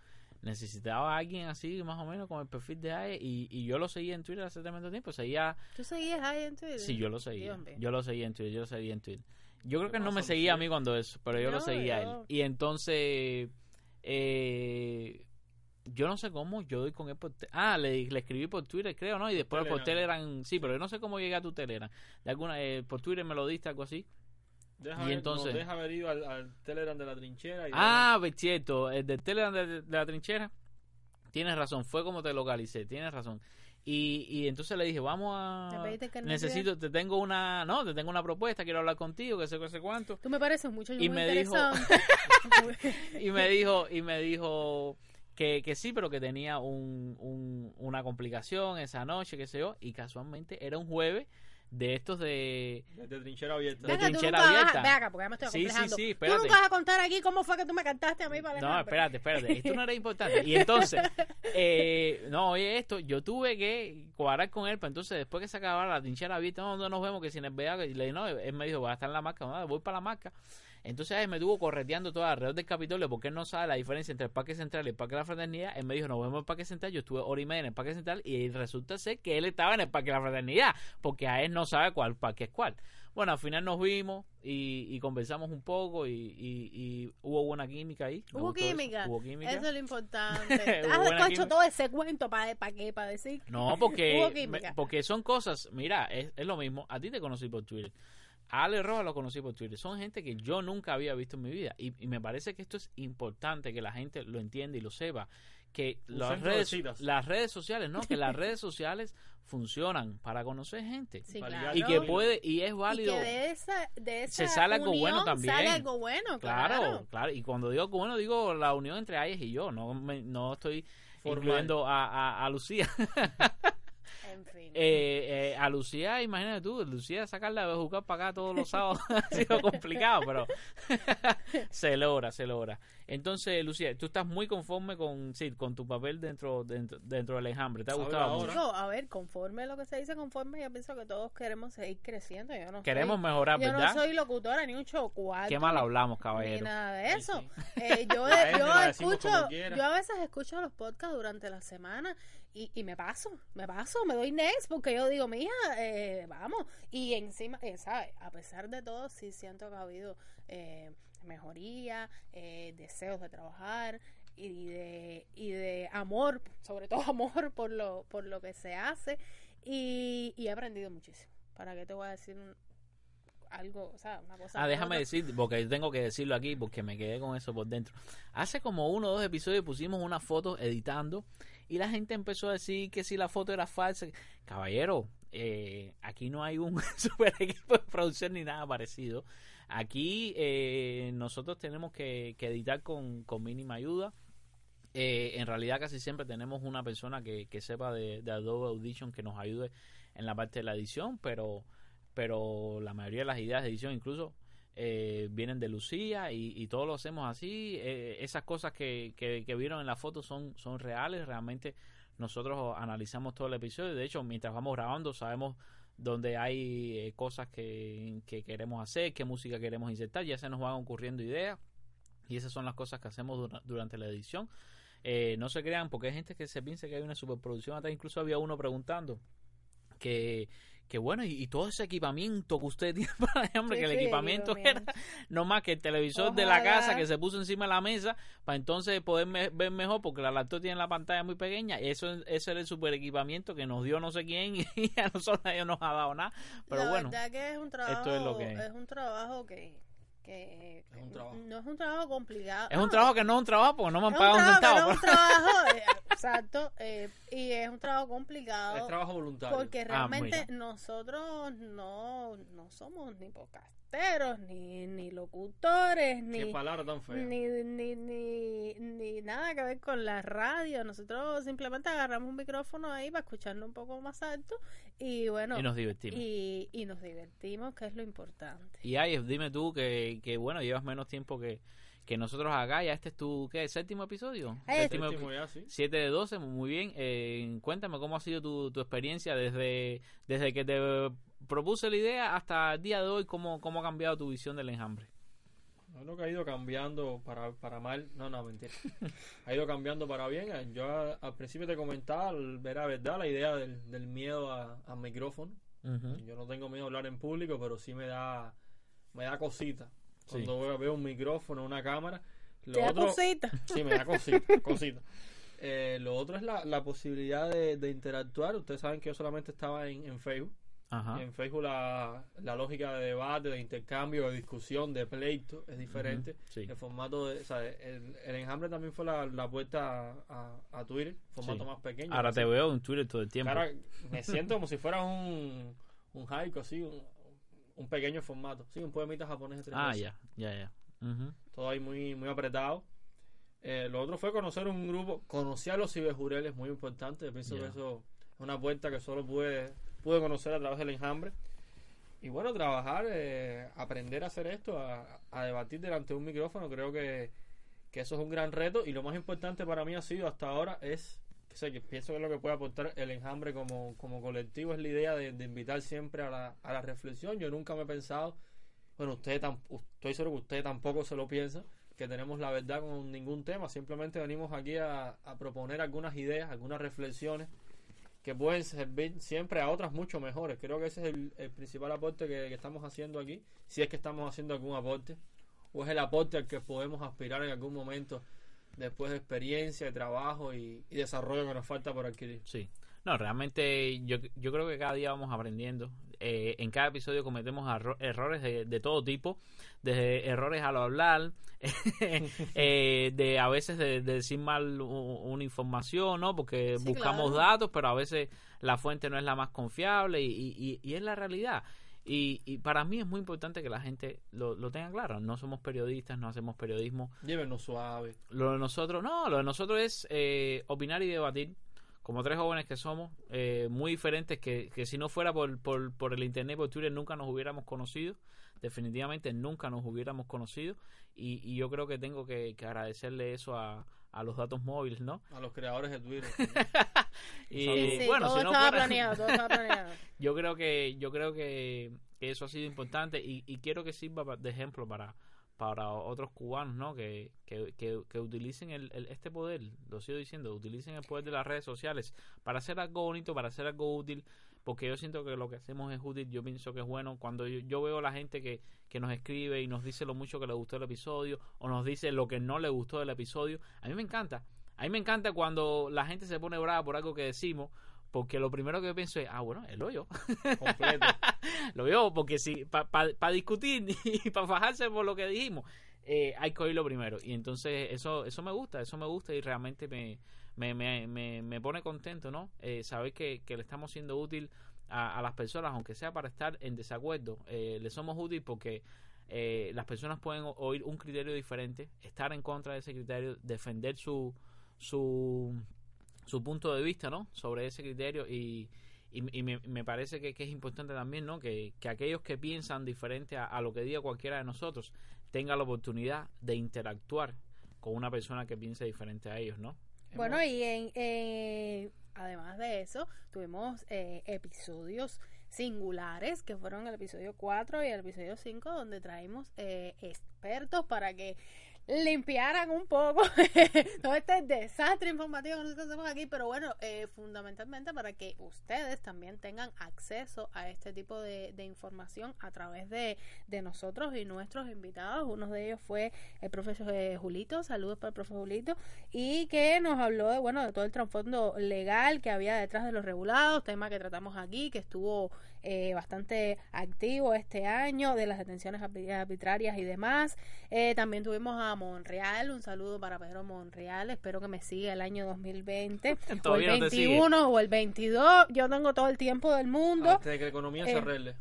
necesitaba a alguien así, más o menos, con el perfil de AE. Y, y yo lo seguía en Twitter hace tremendo tiempo. Seguía ¿Tú seguías ahí en Twitter? Sí, yo lo seguía. Dios. Yo lo seguía en Twitter, yo lo seguía en Twitter. Yo creo ¿Qué que no me seguía a mí cuando eso, pero yo lo seguía a él. Y entonces, eh, yo no sé cómo, yo doy con él por... Ah, le, le escribí por Twitter, creo, ¿no? Y después por Telegram. Telegram, sí, pero yo no sé cómo llegué a tu Telegram. De alguna, eh, por Twitter me lo diste, algo así. Deja y ver- entonces- deja haber ido al, al Telegram de la trinchera. Y Ah, pues cierto, el del Telegram de, de la trinchera. Tienes razón, fue como te localicé, tienes razón. Y, y entonces le dije, vamos ¿Le a... no Necesito, te tengo una... No, te tengo una propuesta, quiero hablar contigo, que sé qué sé cuánto. Tú me pareces mucho Y muy me dijo- y me dijo y me dijo que, que sí pero que tenía un, un- una complicación esa noche qué sé yo y casualmente era un jueves de estos de, De trinchera abierta. De Venga, tú trinchera nunca vas a- abierta. Ve acá, porque ya me estoy Sí, sí, sí, Tú espérate. nunca vas a contar aquí cómo fue que tú me cantaste a mí para No, espérate, espérate. Esto no era importante. Y entonces, eh, no, oye, esto, yo tuve que cuadrar con él, para entonces, después que se acabara la trinchera abierta, ¿dónde nos vemos? Que si nos vea, y le dije, no, él me dijo, va a estar en la marca, no, voy para la marca. Entonces él me tuvo correteando todo alrededor del Capitolio porque él no sabe la diferencia entre el Parque Central y el Parque de la Fraternidad. Él me dijo, nos vemos en el Parque Central. Yo estuve hora y media en el Parque Central y resulta ser que él estaba en el Parque de la Fraternidad porque a él no sabe cuál parque es cuál. Bueno, al final nos vimos y, y conversamos un poco y, y- y hubo buena química ahí. Hubo gustó eso. química. Hubo química. Eso es lo importante. Has hecho química. todo ese cuento para para qué, para decir. No, porque, química. me- porque son cosas, mira, es, es lo mismo. A ti te conocí por Twitter. Ale Rojas lo conocí por Twitter. Son gente que yo nunca había visto en mi vida. Y, y me parece que esto es importante que la gente lo entienda y lo sepa. Que las redes, las redes sociales, ¿no? Que las redes sociales funcionan para conocer gente. Sí, Para claro. Y que puede, y es Y válido. que de esa, de esa Se sale algo bueno también. Sale algo bueno, Claro, claro. claro, Y cuando digo que bueno, digo la unión entre Ayes y yo. No, me- no estoy Formal. incluyendo a, a, a Lucía. En fin. Eh, eh, a Lucía, imagínate tú, Lucía sacarla de jugar para acá todos los sábados ha sido complicado, pero se logra, se logra. Entonces, Lucía, tú estás muy conforme con, sí, con tu papel dentro, dentro, dentro del enjambre. ¿Te ha gustado ahora. mucho? Digo, a ver, conforme a lo que se dice conforme, yo pienso que todos queremos seguir creciendo. Yo no Queremos soy, mejorar, Yo ¿verdad? no soy locutora ni un show cuarto, Qué mal ni- hablamos, Ni caballero. nada de eso. sí. Eh, yo, yo escucho, yo a veces escucho los podcasts durante la semana y, y me paso, me paso, me doy next porque yo digo, mija, eh, vamos. Y encima, eh, ¿sabes? A pesar de todo, sí siento que ha habido eh, mejoría, eh, deseos de trabajar y de, y de amor, sobre todo amor por lo, por lo que se hace. Y, y he aprendido muchísimo. ¿Para qué te voy a decir un- algo? O sea, una cosa. Ah, déjame otra? decir, porque tengo que decirlo aquí, porque me quedé con eso por dentro. Hace como uno o dos episodios pusimos una foto editando y la gente empezó a decir que si la foto era falsa. Caballero, eh, aquí no hay un super equipo de producción ni nada parecido. Aquí eh, nosotros tenemos que, que editar con, con mínima ayuda. Eh, en realidad casi siempre tenemos una persona que, que sepa de, de Adobe Audition que nos ayude en la parte de la edición, pero pero la mayoría de las ideas de edición incluso eh, vienen de Lucía y, y todo lo hacemos así. Eh, esas cosas que, que, que vieron en la foto son, son reales, realmente nosotros analizamos todo el episodio. De hecho, mientras vamos grabando sabemos dónde hay eh, cosas que, que queremos hacer, qué música queremos insertar, ya se nos van ocurriendo ideas y esas son las cosas que hacemos dura- durante la edición. Eh, no se crean porque hay gente que se piensa que hay una superproducción atrás. Incluso había uno preguntando que, que bueno, y, y todo ese equipamiento que usted tiene para hambre, Sí, que el sí, equipamiento equipamiento. era no más que el televisor de la casa que se puso encima de la mesa para entonces poder me- ver mejor porque la laptop tiene la pantalla muy pequeña. Eso, ese era el super equipamiento que nos dio no sé quién y a nosotros nadie nos ha dado nada. Pero la bueno, verdad que es un trabajo, esto es lo que- es un trabajo que, que Es un trabajo. no es un trabajo complicado. es un trabajo que no es un trabajo porque no me han es pagado un centavo. no es un trabajo, eh, exacto, eh, y es un trabajo complicado. Es trabajo voluntario. Porque Ah, realmente nosotros no, no somos ni podcasteros, ni, ni locutores, Qué ni, palabra tan fea. ni, ni, ni, ni nada que ver con la radio. Nosotros simplemente agarramos un micrófono ahí para escucharlo un poco más alto y bueno, Y nos divertimos. y, y nos divertimos, que es lo importante. Y ay, dime tú que, que bueno, llevas menos tiempo que, que nosotros acá. Ya este es tu, ¿qué? ¿Séptimo episodio? Eh, Séptimo Séptimo ya, sí. 7 de 12, muy bien. Eh, cuéntame cómo ha sido tu, tu experiencia desde, desde que te propuse la idea hasta el día de hoy, cómo, cómo ha cambiado tu visión del enjambre. Que ha ido cambiando para, para mal. No, no, mentira. ha ido cambiando para bien. Yo a- al principio te comentaba, al ver a verdad, la idea del, del miedo a- al micrófono. Yo no tengo miedo a hablar en público, pero sí me da, me da cosita. Cuando veo, veo un micrófono, una cámara. Lo Te da otro, cosita. Sí, me da cosita. cosita. Eh, lo otro es la, la posibilidad de, de interactuar. Ustedes saben que yo solamente estaba en, en Facebook. Ajá. En Facebook la, la lógica de debate, de intercambio, de discusión, de pleito es diferente. Sí. El formato, de, o sea, el, el enjambre también fue la, la puerta a, a, a Twitter, formato Sí. más pequeño. Ahora Así- te veo en Twitter todo el tiempo. Ahora me siento como si fuera un, un haiku, así, un, un pequeño formato. Sí, un poemita japonés de tres Ah, ya, ya, ya. Todo ahí muy, muy apretado. Eh, lo otro fue conocer un grupo, conocer a los ciberjureles, muy importante. Yo pienso que eso es una puerta que solo pude, pude conocer a través del enjambre. y bueno, trabajar, eh, aprender a hacer esto, a, a debatir delante de un micrófono, creo que, que eso es un gran reto y lo más importante para mí ha sido hasta ahora es que, sé, que pienso que lo que puede aportar el enjambre como, como colectivo es la idea de, invitar siempre a la, a la reflexión. Yo nunca me he pensado, bueno, usted estoy seguro que usted tampoco se lo piensa, que tenemos la verdad con ningún tema, simplemente venimos aquí a, proponer algunas ideas, algunas reflexiones que pueden servir siempre a otras mucho mejores. Creo que ese es el, principal aporte que estamos haciendo aquí, si es que estamos haciendo algún aporte, o es el aporte al que podemos aspirar en algún momento después de experiencia, de trabajo y, y desarrollo que nos falta por adquirir. Sí. No, realmente yo, yo creo que cada día vamos aprendiendo. Eh, en cada episodio cometemos errores de, de todo tipo, desde errores al hablar, eh, de a veces de, de decir mal una información, ¿no? Porque Sí, buscamos claro. datos, pero a veces la fuente no es la más confiable y, y, y- y es la realidad. Y, y para mí es muy importante que la gente lo, lo tenga claro. No somos periodistas, no hacemos periodismo. Llévenos suave. Lo de nosotros, no, lo de nosotros es eh, opinar y debatir. Como tres jóvenes que somos, eh, muy diferentes, que, que si no fuera por, por, por el internet, por Twitter, nunca nos hubiéramos conocido. Definitivamente nunca nos hubiéramos conocido. Y, y yo creo que tengo que, que agradecerle eso a, a los datos móviles, ¿no? A los creadores de Twitter. Y Sí, Sí, bueno, todo si no estaba fuera- planeado, todo estaba planeado. yo creo que yo creo que, que eso ha sido importante y, y quiero que sirva de ejemplo para para otros cubanos no que, que, que, que utilicen el, el- este poder lo sigo diciendo utilicen el poder de las redes sociales para hacer algo bonito para hacer algo útil porque yo siento que lo que hacemos es útil yo pienso que es bueno cuando yo, yo veo a la gente que, que nos escribe y nos dice lo mucho que le gustó el episodio o nos dice lo que no le gustó del episodio a mí me encanta a mí me encanta cuando la gente se pone brava por algo que decimos porque lo primero que yo pienso es, ah, bueno, él lo oyó. Completo. lo oyó, porque si para discutir y para fajarse por lo que dijimos, eh, hay que oírlo primero. Y entonces eso eso me gusta, eso me gusta y realmente me, me, me, me, me pone contento, ¿no? Eh, saber que, que le estamos siendo útil a, las personas, aunque sea para estar en desacuerdo. Eh, le somos útil porque eh, las personas pueden oír un criterio diferente, estar en contra de ese criterio, defender su, su, su punto de vista ¿no? sobre ese criterio y, y, y me, me parece que, que es importante también ¿no? que, que aquellos que piensan diferente a, a lo que diga cualquiera de nosotros tengan la oportunidad de interactuar con una persona que piense diferente a ellos, ¿no? Bueno, y en, eh, además de eso, tuvimos eh, episodios singulares, que fueron el episodio 4 y el episodio 5, donde traímos eh, expertos para que limpiaran un poco todo este desastre informativo que nosotros hacemos aquí, pero bueno, eh, fundamentalmente para que ustedes también tengan acceso a este tipo de, de información a través de, de nosotros y nuestros invitados. Uno de ellos fue el profesor eh, Julito, saludos para el profesor Julito, y que nos habló de, bueno, de todo el trasfondo legal que había detrás de los regulados, tema que tratamos aquí, que estuvo eh, bastante activo este año, de las detenciones arbi- arbitrarias y demás. Eh, también tuvimos a Monreal, un saludo para Pedro Monreal, espero que me siga el año 2020, o el Todavía no te sigue. 21 o el 22, yo tengo todo el tiempo del mundo. Antes de que la economía se Eh, arregle.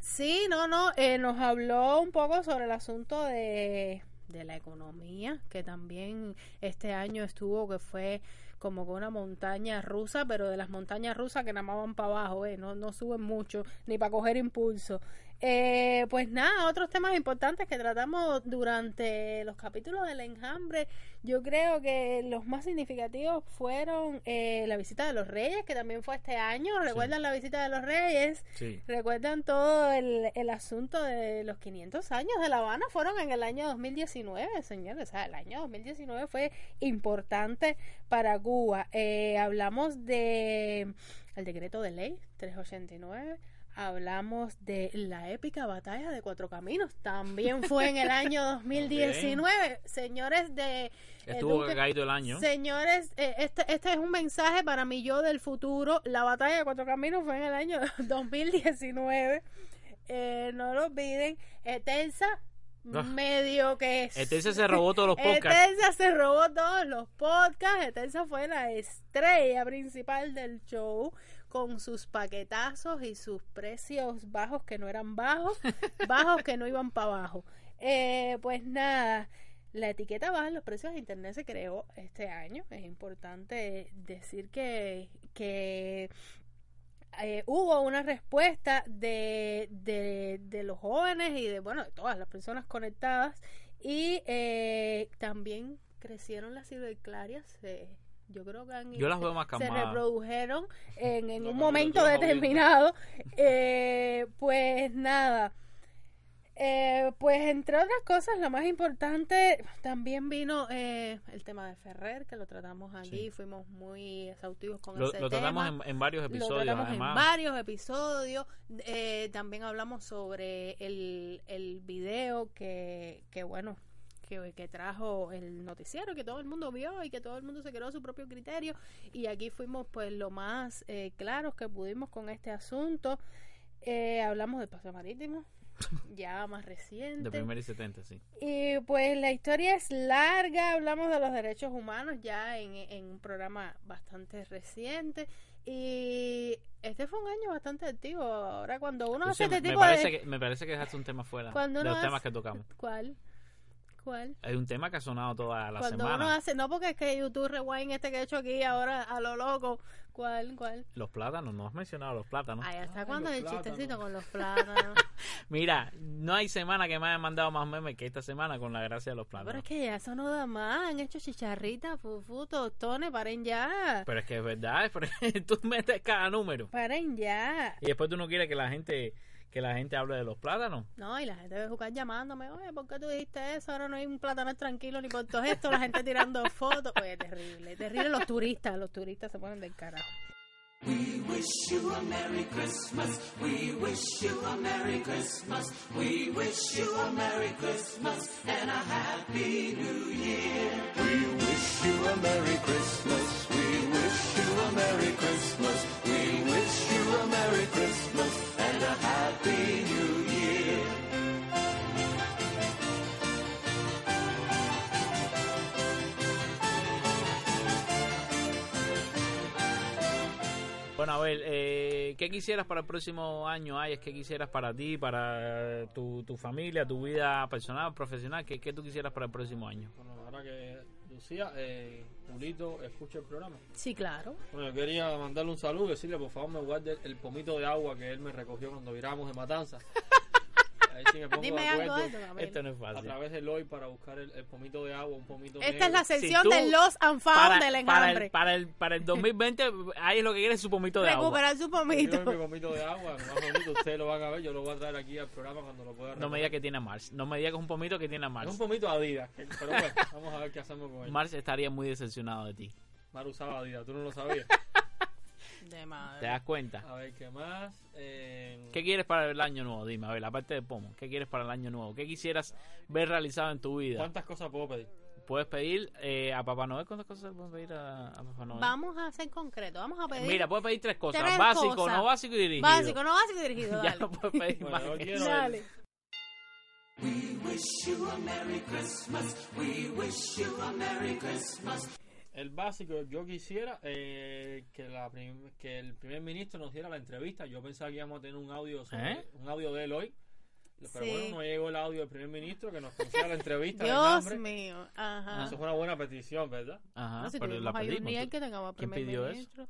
Sí, no, no, eh, nos habló un poco sobre el asunto de, de la economía, que también este año estuvo, que fue como que una montaña rusa, pero de las montañas rusas que nada más van para abajo, eh, no, no suben mucho, ni para coger impulso. Eh, pues nada, otros temas importantes que tratamos durante los capítulos del enjambre, yo creo que los más significativos fueron eh, la visita de los reyes, que también fue este año, ¿recuerdan la visita de los reyes? Sí. Recuerdan todo el, el asunto de los 500 años de La Habana, fueron en el año 2019, señores. O sea, el año 2019 fue importante para Cuba. Eh, hablamos de el decreto de ley 389. Hablamos de la épica batalla de Cuatro Caminos. También fue en el año 2019. Señores de... eh, Estuvo Duque- caído el año. Señores, eh, este, este es un mensaje para mi yo del futuro. La batalla de Cuatro Caminos fue en el año 2019. Eh, no lo olviden. Etensa, Ah. medio que es. Etensa se robó todos los podcasts. Etensa se robó todos los podcasts. Etensa fue la estrella principal del show con sus paquetazos y sus precios bajos que no eran bajos, bajos que no iban para abajo. Eh, pues nada, la etiqueta baja en los precios de internet se creó este año. Es importante decir que, que eh, hubo una respuesta de, de, de los jóvenes y de, bueno, de todas las personas conectadas y eh, también crecieron las ciberclarias. eh, yo creo que han, Yo las veo más se reprodujeron en, en un momento determinado. Eh, pues nada. Eh, pues entre otras cosas, lo más importante también vino eh, el tema de Ferrer, que lo tratamos aquí, Sí. fuimos muy exhaustivos con Lo, ese lo tratamos en, en varios Lo episodios, tratamos además. en varios episodios. Eh, también hablamos sobre el, el video que, que bueno, que, que trajo el noticiero, que todo el mundo vio y que todo el mundo se creó su propio criterio. Y aquí fuimos pues lo más eh, claros que pudimos con este asunto. Eh, hablamos del paseo marítimo, ya más reciente. De primer y 70, sí. Y pues la historia es larga, hablamos de los derechos humanos ya en, en un programa bastante reciente y este fue un año bastante activo. Ahora cuando uno hace Entonces, este me, tipo parece de... que, me parece que dejaste un tema fuera Cuando de temas hace- que tocamos. ¿Cuál? ¿Cuál? Hay un tema que ha sonado toda la Cuando semana. uno hace... No porque es que YouTube Rewind este que he hecho aquí ahora a lo loco. ¿Cuál? ¿Cuál? Los plátanos, no has mencionado los plátanos. Ahí está Ay, cuando los el chistecito con los plátanos. Mira, no hay semana que me haya mandado más memes que esta semana con la gracia de los Pero plátanos. es que ya eso no da más. Han hecho chicharritas, fufu, tostones. Paren ya. Pero es que es verdad, pero tú metes cada número. Paren ya. Y después tú no quieres que la gente que la gente hable de los plátanos. No, y la gente de jugar llamándome, oye, ¿por qué tú dijiste eso? Ahora no hay un plátano tranquilo ni por todo esto, la gente tirando fotos. Oye, terrible, terrible los turistas, los turistas se ponen del carajo. We wish you a Merry Christmas. We wish you a Merry Christmas. We wish you a Merry Christmas and a Happy New Year. We wish you a Merry Christmas. We wish you a Merry Christmas. We wish you a Merry Christmas Bueno, a ver, eh, ¿qué quisieras para el próximo año? Ay, es que quisieras para ti, para tu, tu familia, tu vida personal, profesional? ¿Qué, ¿Qué tú quisieras para el próximo año? Bueno, ahora que Lucía, eh, Julito, escucha el programa. Sí, claro. Bueno, yo quería mandarle un saludo, decirle por favor me guarde el pomito de agua que él me recogió cuando viramos de Matanza. Ahí sí me pongo Dime de algo acuerdo de eso, Gabriel. Esto no es a fácil. través del hoy para buscar el, el pomito de agua, un pomito Esta es la sección tú- de los and found del para, enjambre. el, para, el, para el 2020, ahí es lo que quiere es su pomito de agua. Recuperar su Yo pomito. mi pomito de agua, más bonito, ustedes lo van a ver, yo lo voy a traer aquí al programa cuando lo pueda No me digas que tiene Mars. No me digas que es un pomito que tiene Es un Mars. pomito Adidas, que- pero bueno, vamos a ver qué hacemos con él. Mars estaría muy decepcionado de ti. Mar usaba Adidas, tú no lo sabías. De ¿Te madre. das cuenta? A ver, ¿qué más? Eh, ¿Qué quieres para el año nuevo? Dime, a ver, la parte de pomo. ¿Qué quieres para el año nuevo? ¿Qué quisieras ver realizado en tu vida? ¿Cuántas cosas puedo pedir? Puedes pedir eh, a Papá Noel. ¿Cuántas cosas puedes pedir a, a Papá Noel? Vamos a ser concreto. Vamos a pedir. Mira, puedes pedir tres cosas. tres básico, cosas. no básico y dirigido. Básico, no básico y dirigido. ya no puedes pedir Bueno, más. yo. Dale. We wish you a Merry Christmas. We wish you a Merry Christmas. El básico, yo quisiera eh, que, la prim- que el primer ministro nos diera la entrevista. Yo pensaba que íbamos a tener un audio sobre- ¿Eh? un audio de él hoy. Pero Sí. bueno, no llegó el audio del primer ministro que nos conceda la entrevista. Dios mío. Ajá. Eso fue una buena petición, ¿verdad? Ajá, no, si pero la pedimos. que tengamos ¿Quién primer pidió eso? ministro.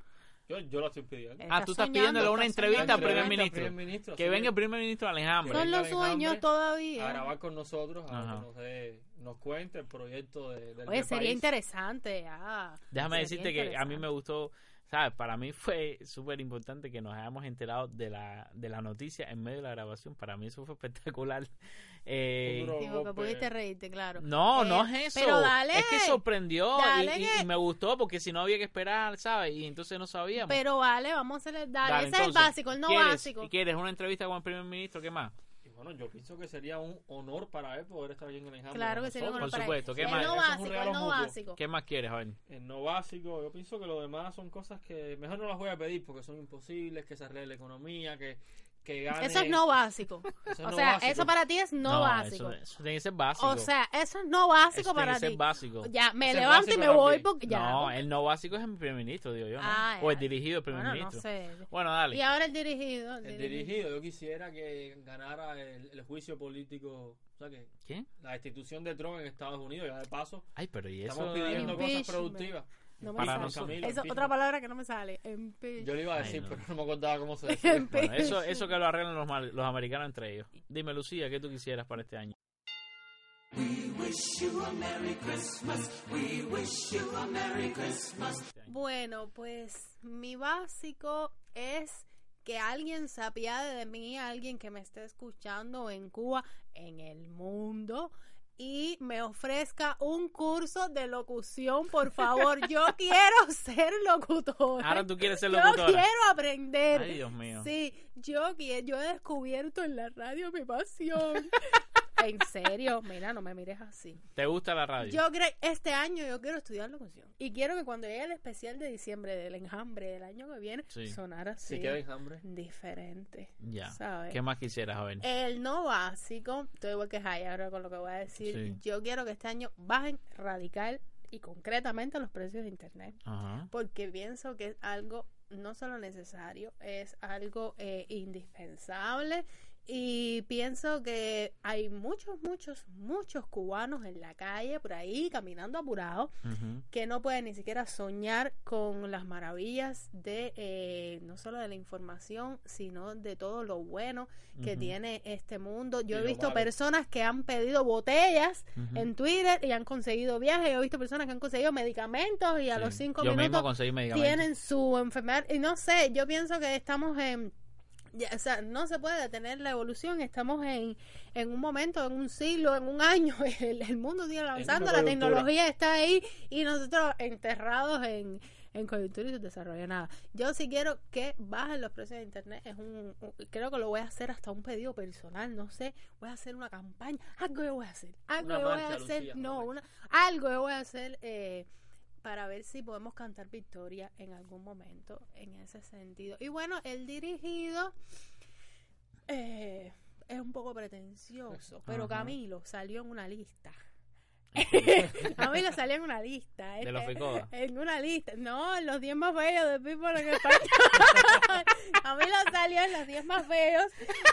Yo, yo lo estoy pidiendo. Ah, tú estás soñando, pidiéndole una entrevista al primer ministro. primer ministro, Que venga el primer ministro Alejandro. Son los sueños todavía. A grabar con nosotros, a Ajá. que nos, dé- nos cuente el proyecto de, del Oye, sería país. interesante. Ah, Déjame decirte que a mí me gustó, ¿sabes? Para mí fue súper importante que nos hayamos enterado de la, de la noticia en medio de la grabación. Para mí eso fue espectacular. Eh, pudiste reírte, claro. no, Eh, no es eso. Pero dale. Es que sorprendió y- Dale y, que- y me gustó porque si no había que esperar, ¿sabes? Y entonces no sabíamos. Pero vale, vamos a hacerle. Dale, Dale, ese es el básico, el no ¿quieres- básico. ¿Quieres una entrevista con el primer ministro? ¿Qué más? Bueno, yo pienso que sería un honor para él poder estar aquí en el enjambre. Claro que sería nosotros. bueno Por para supuesto, él. ¿qué el más? no Eso es un básico, el no. ¿Qué más quieres, a ver? En no básico, yo pienso que lo demás son cosas que mejor no las voy a pedir porque son imposibles, que se arregle la economía, que, que gane. Eso es no básico. Eso es o no sea, básico. eso para ti es no, básico. Eso, eso tiene que ser básico. O sea, eso es no básico Eso tiene para que ser ti. básico. Ya, me levanto y me voy porque ya. no, porque- el no básico es el primer ministro, digo yo, ¿no? Ah, o el dirigido del primer Bueno, ministro. no sé. Bueno, dale. Y ahora el dirigido. El dirigido, yo quisiera que ganara el, el juicio político, o sea que ¿Qué? la destitución de Trump en Estados Unidos, ya de paso, Ay, pero y eso. estamos pidiendo cosas productivas. No me Para sale. nosotros. Camilo, Eso, fijo. otra palabra que no me sale. Empeño. Yo le iba a Ay, decir, no. pero no me acordaba cómo se decía. Bueno, eso, eso que lo arreglan los, mal- los americanos entre ellos. Dime, Lucía, ¿qué tú quisieras para este año? We wish you a Merry Christmas. We wish you a Merry Christmas. Bueno, pues mi básico es que alguien se apiade de mí, alguien que me esté escuchando en Cuba, en el mundo, y me ofrezca un curso de locución, por favor. Yo quiero ser locutora. Ahora tú quieres ser Yo locutora. quiero aprender. Ay, Dios mío. Sí, yo, yo he descubierto en la radio mi pasión. en serio, mira, no me mires así. ¿Te gusta la radio? Yo creo, este año yo quiero estudiar locución. Y quiero que cuando llegue el especial de diciembre del enjambre del año que viene, Sí. sonara así. Si queda enjambre. Diferente. Ya. ¿sabes? ¿Qué más quisieras, joven? El no básico, estoy igual que Jaya ahora con lo que voy a decir. Sí. Yo quiero que este año bajen radical y concretamente los precios de internet. Ajá. Porque pienso que es algo no solo necesario, es algo eh, indispensable. Y pienso que hay muchos, muchos, muchos cubanos en la calle, por ahí, caminando apurados, Ujú. que no pueden ni siquiera soñar con las maravillas de eh, no solo de la información, sino de todo lo bueno que tiene este mundo. Yo Y he visto malo. personas que han pedido botellas en Twitter y han conseguido viajes. Yo he visto personas que han conseguido medicamentos y a los cinco Yo minutos tienen su enfermedad. Y no sé, yo pienso que estamos en... ya, o sea, no se puede detener la evolución. Estamos en, en un momento, en un siglo, en un año. El, el mundo sigue avanzando, la tecnología está ahí y nosotros enterrados en, en coyuntura y subdesarrollo. Nada. Yo sí quiero que bajen los precios de internet. Es un, un- creo que lo voy a hacer hasta un pedido personal. No sé, voy a hacer una campaña. Algo yo voy a hacer. Algo Una yo voy a hacer. Lucía, no, una, algo yo voy a hacer. Eh, para ver si podemos cantar victoria en algún momento en ese sentido. Y bueno, el dirigido eh, es un poco pretencioso, pero Ajá. Camilo salió en una lista. Camilo salió en una lista. De los este. En una lista. No, los 10 más feos de People en España. Camilo salió en los 10 más feos.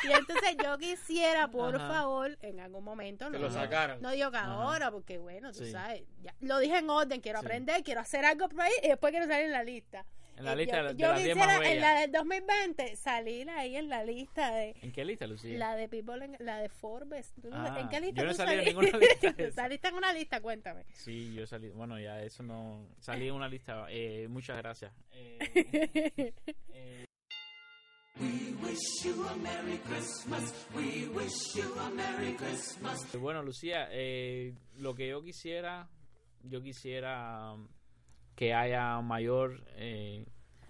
Y entonces yo quisiera, por Ajá. favor, en algún momento. Que no, lo sacaran. no digo que ahora, porque bueno, tú Sí. sabes. ya, lo dije en orden, quiero Sí. aprender, quiero hacer algo por ahí y después quiero salir en la lista. En la lista yo, de, de yo las 10 quisiera más en la bellas. del 2020 salir ahí en la lista de ¿En qué lista, Lucía? la de People, en- la de Forbes. ¿Tú no- Ah, ¿En qué lista yo no tú salí en ninguna lista saliste en una lista, cuéntame. Sí, yo salí. Bueno, ya eso no. Salí en una lista. Eh, muchas gracias. Eh, eh, We wish you a Merry Christmas. We wish you a Merry Christmas. bueno, Lucía, eh, lo que yo quisiera. Yo quisiera que haya mayor. eh,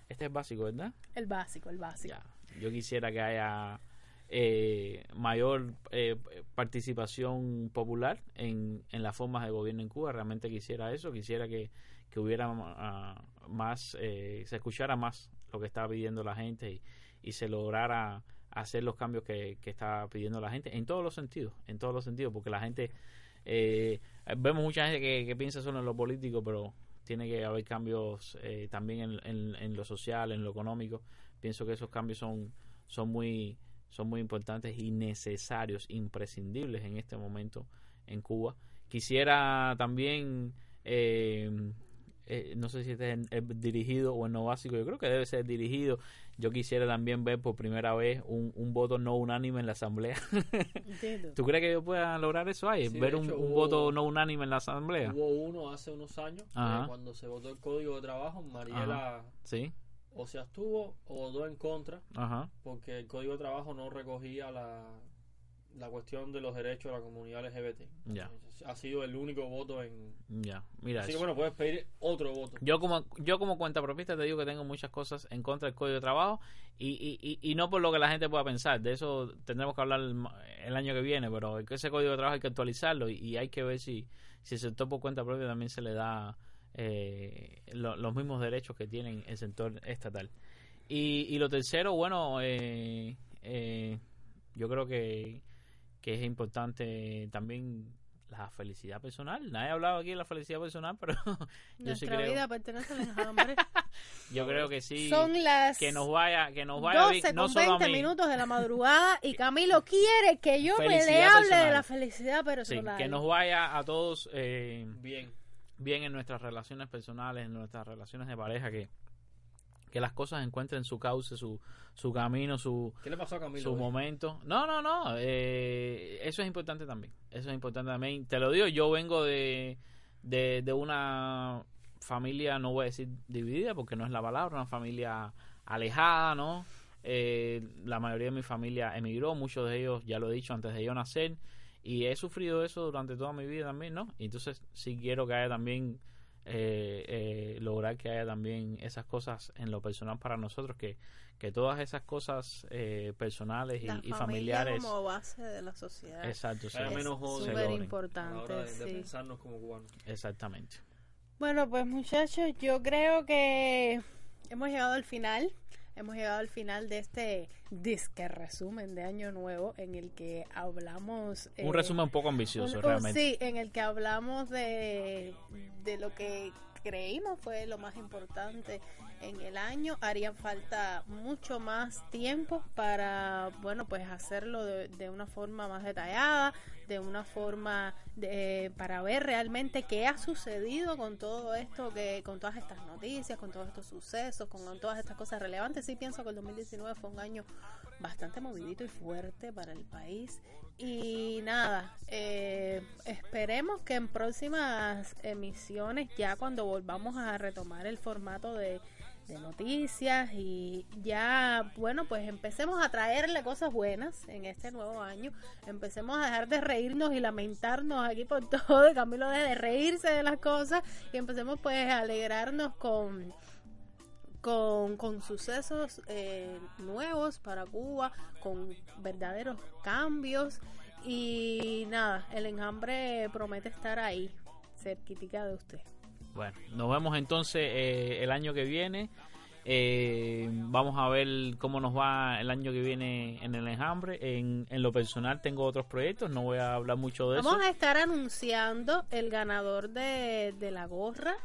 este es básico, ¿verdad? El básico, el básico. Ya. Yo quisiera que haya eh, mayor eh, participación popular en, en las formas de gobierno en Cuba. Realmente quisiera eso. Quisiera que, que hubiera ah, más, eh, se escuchara más lo que está pidiendo la gente y, y se lograra hacer los cambios que, que está pidiendo la gente en todos los sentidos, en todos los sentidos, porque la gente, eh, vemos mucha gente que, que piensa solo en lo político, pero tiene que haber cambios eh, también en, en- en lo social, en lo económico. Pienso que esos cambios son, son muy son muy importantes y necesarios, imprescindibles en este momento en Cuba. Quisiera también, eh, eh, no sé si este es es dirigido o en no básico, yo creo que debe ser dirigido. Yo quisiera también ver por primera vez un, un voto no unánime en la Asamblea. Entiendo. ¿Tú crees que yo pueda lograr eso ahí? Sí, ver un, hecho, un hubo- voto no unánime en la Asamblea. Hubo uno hace unos años, eh, cuando se votó el Código de Trabajo, Mariela Sí, o se abstuvo o votó en contra, ajá, porque el Código de Trabajo no recogía la, la cuestión de los derechos de la comunidad LGBT. Ya. Ha sido el único voto en... ya. Mira, Así que bueno, puedes pedir otro voto. Yo como yo como cuenta propista te digo que tengo muchas cosas en contra del código de trabajo y, y, y, y no por lo que la gente pueda pensar. De eso tendremos que hablar el, el año que viene, pero ese código de trabajo hay que actualizarlo y, y hay que ver si, si el sector por cuenta propia también se le da eh, lo- los mismos derechos que tienen el sector estatal. Y, y lo tercero, bueno, eh, eh, yo creo que, que es importante también la felicidad personal. Nadie ha hablado aquí de la felicidad personal, pero yo sí Nuestra creo. vida pertenece al enjambre. Yo creo que sí. Son las que nos vaya, que nos vaya 12 bien, no con solo a 20 mí. minutos de la madrugada y Camilo quiere que yo me le hable de la felicidad Sí, personal. que nos vaya a todos eh, Bien. bien en nuestras relaciones personales, en nuestras relaciones de pareja, que, que las cosas encuentren su cauce, su, su camino, su, ¿Qué le pasó a Camilo? su momento. No, no, no. eh, eso es importante también. Eso es importante también. Te lo digo, yo vengo de, de, de una familia, no voy a decir dividida porque no es la palabra, una familia alejada, ¿no? Eh, la mayoría de mi familia emigró, muchos de ellos, ya lo he dicho antes de yo nacer, y he sufrido eso durante toda mi vida también, ¿no? Entonces sí quiero que haya también, eh, eh, lograr que haya también esas cosas en lo personal para nosotros, que, que todas esas cosas eh, personales y, La y familia familiares, como base de la sociedad. exacto, es súper importante, hora de, de sí. pensarnos como cubanos. Exactamente. Bueno, pues muchachos, yo creo que hemos llegado al final. Hemos llegado al final de este disque resumen de Año Nuevo en el que hablamos... eh, Un resumen un poco ambicioso, un- realmente. Sí, en el que hablamos de, de lo que creímos fue lo más importante en el año. Haría falta mucho más tiempo para, bueno, pues hacerlo de, de una forma más detallada, de una forma de, para ver realmente qué ha sucedido con todo esto, que con todas estas noticias, con todos estos sucesos, con todas estas cosas relevantes. Sí pienso que el 2019 fue un año bastante movidito y fuerte para el país. Y nada, eh, esperemos que en próximas emisiones, ya cuando volvamos a retomar el formato de, de noticias y ya, bueno, pues empecemos a traerle cosas buenas en este nuevo año. Empecemos a dejar de reírnos y lamentarnos aquí por todo. De Camilo de reírse de las cosas y empecemos pues a alegrarnos con con, con sucesos eh, nuevos para Cuba, con verdaderos cambios y nada, el enjambre promete estar ahí, cerquitica de usted. Bueno, nos vemos entonces eh, el año que viene. Eh, vamos a ver cómo nos va el año que viene en el enjambre. En, en lo personal tengo otros proyectos, no voy a hablar mucho de Vamos eso. a estar anunciando el ganador de, de la gorra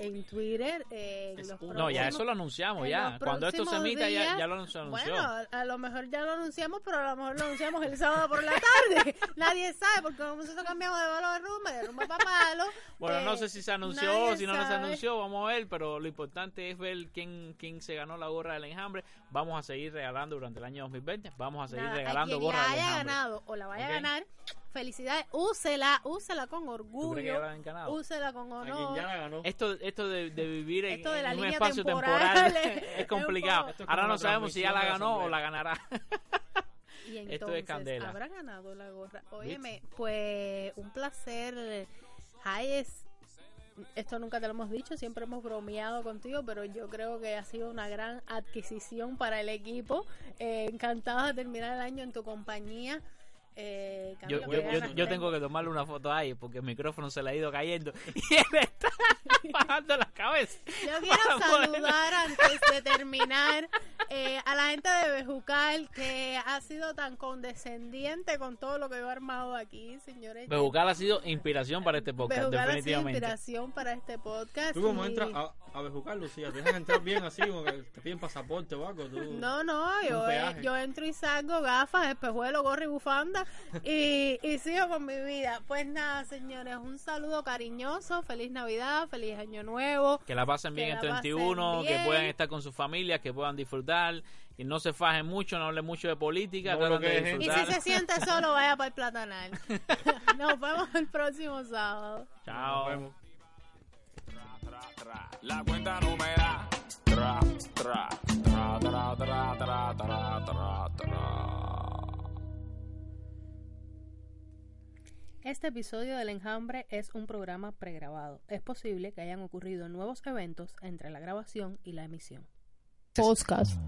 en Twitter. eh, en los No, ya eso lo anunciamos ya. Cuando esto se emita ya, días, ya lo anunció. Bueno, a lo mejor ya lo anunciamos, pero a lo mejor lo anunciamos el sábado por la tarde. Nadie sabe, porque como nosotros cambiamos de valor de rumba, de rumba para palo. Bueno, no eh, sé si se anunció o si no, no se anunció, vamos a ver, pero lo importante es ver quién, quién se ganó la gorra del enjambre. Vamos a seguir regalando durante el año 2020, vamos a seguir Nada, regalando quien gorras la del haya enjambre. ganado o la vaya a ganar, felicidades, úsela, úsela con ¿Tú crees que orgullo, úsela con honor. ya la ganó. Esto, esto de, de vivir en, Esto de la en un línea espacio temporal temporal es complicado. Ahora no sabemos si ya la ganó o la ganará. Y Esto es entonces, candela. ¿habrá ganado la gorra? Óyeme, pues un placer, Hayes. Esto nunca te lo hemos dicho, siempre hemos bromeado contigo, pero yo creo que ha sido una gran adquisición para el equipo. Eh, encantado de terminar el año en tu compañía. Eh, Yo, Camilo, yo, yo, tengo. que tomarle una foto ahí porque el micrófono se le ha ido cayendo y él está bajando la cabeza. Yo quiero saludar antes de terminar eh, a la gente de Bejucal que ha sido tan condescendiente con todo lo que yo he armado aquí, señores. Bejucal ha sido inspiración para este podcast, Bejucal ha sido definitivamente. inspiración para este podcast. Tú como y- entras a, a bejucar, Lucía, te dejan entrar bien así, como que te piden pasaporte o algo. Tú... No, no, yo, eh, yo entro y salgo gafas, espejuelo, gorro y bufanda y, y sigo con mi vida. Pues nada, señores, un saludo cariñoso, feliz Navidad, feliz Año Nuevo. Que la pasen bien Que el la pasen 31, que bien. puedan estar con sus familias, que puedan disfrutar, que no se fajen mucho, no hablen mucho de política, No de. Y si se siente solo, vaya para el platanal. Nos vemos el próximo sábado. Chao. Nos vemos. La cuenta numera. Tra, tra, tra, tra, tra, tra, tra, tra, tra. Este episodio del Enjambre es un programa pregrabado. Es posible que hayan ocurrido nuevos eventos entre la grabación y la emisión. Podcast.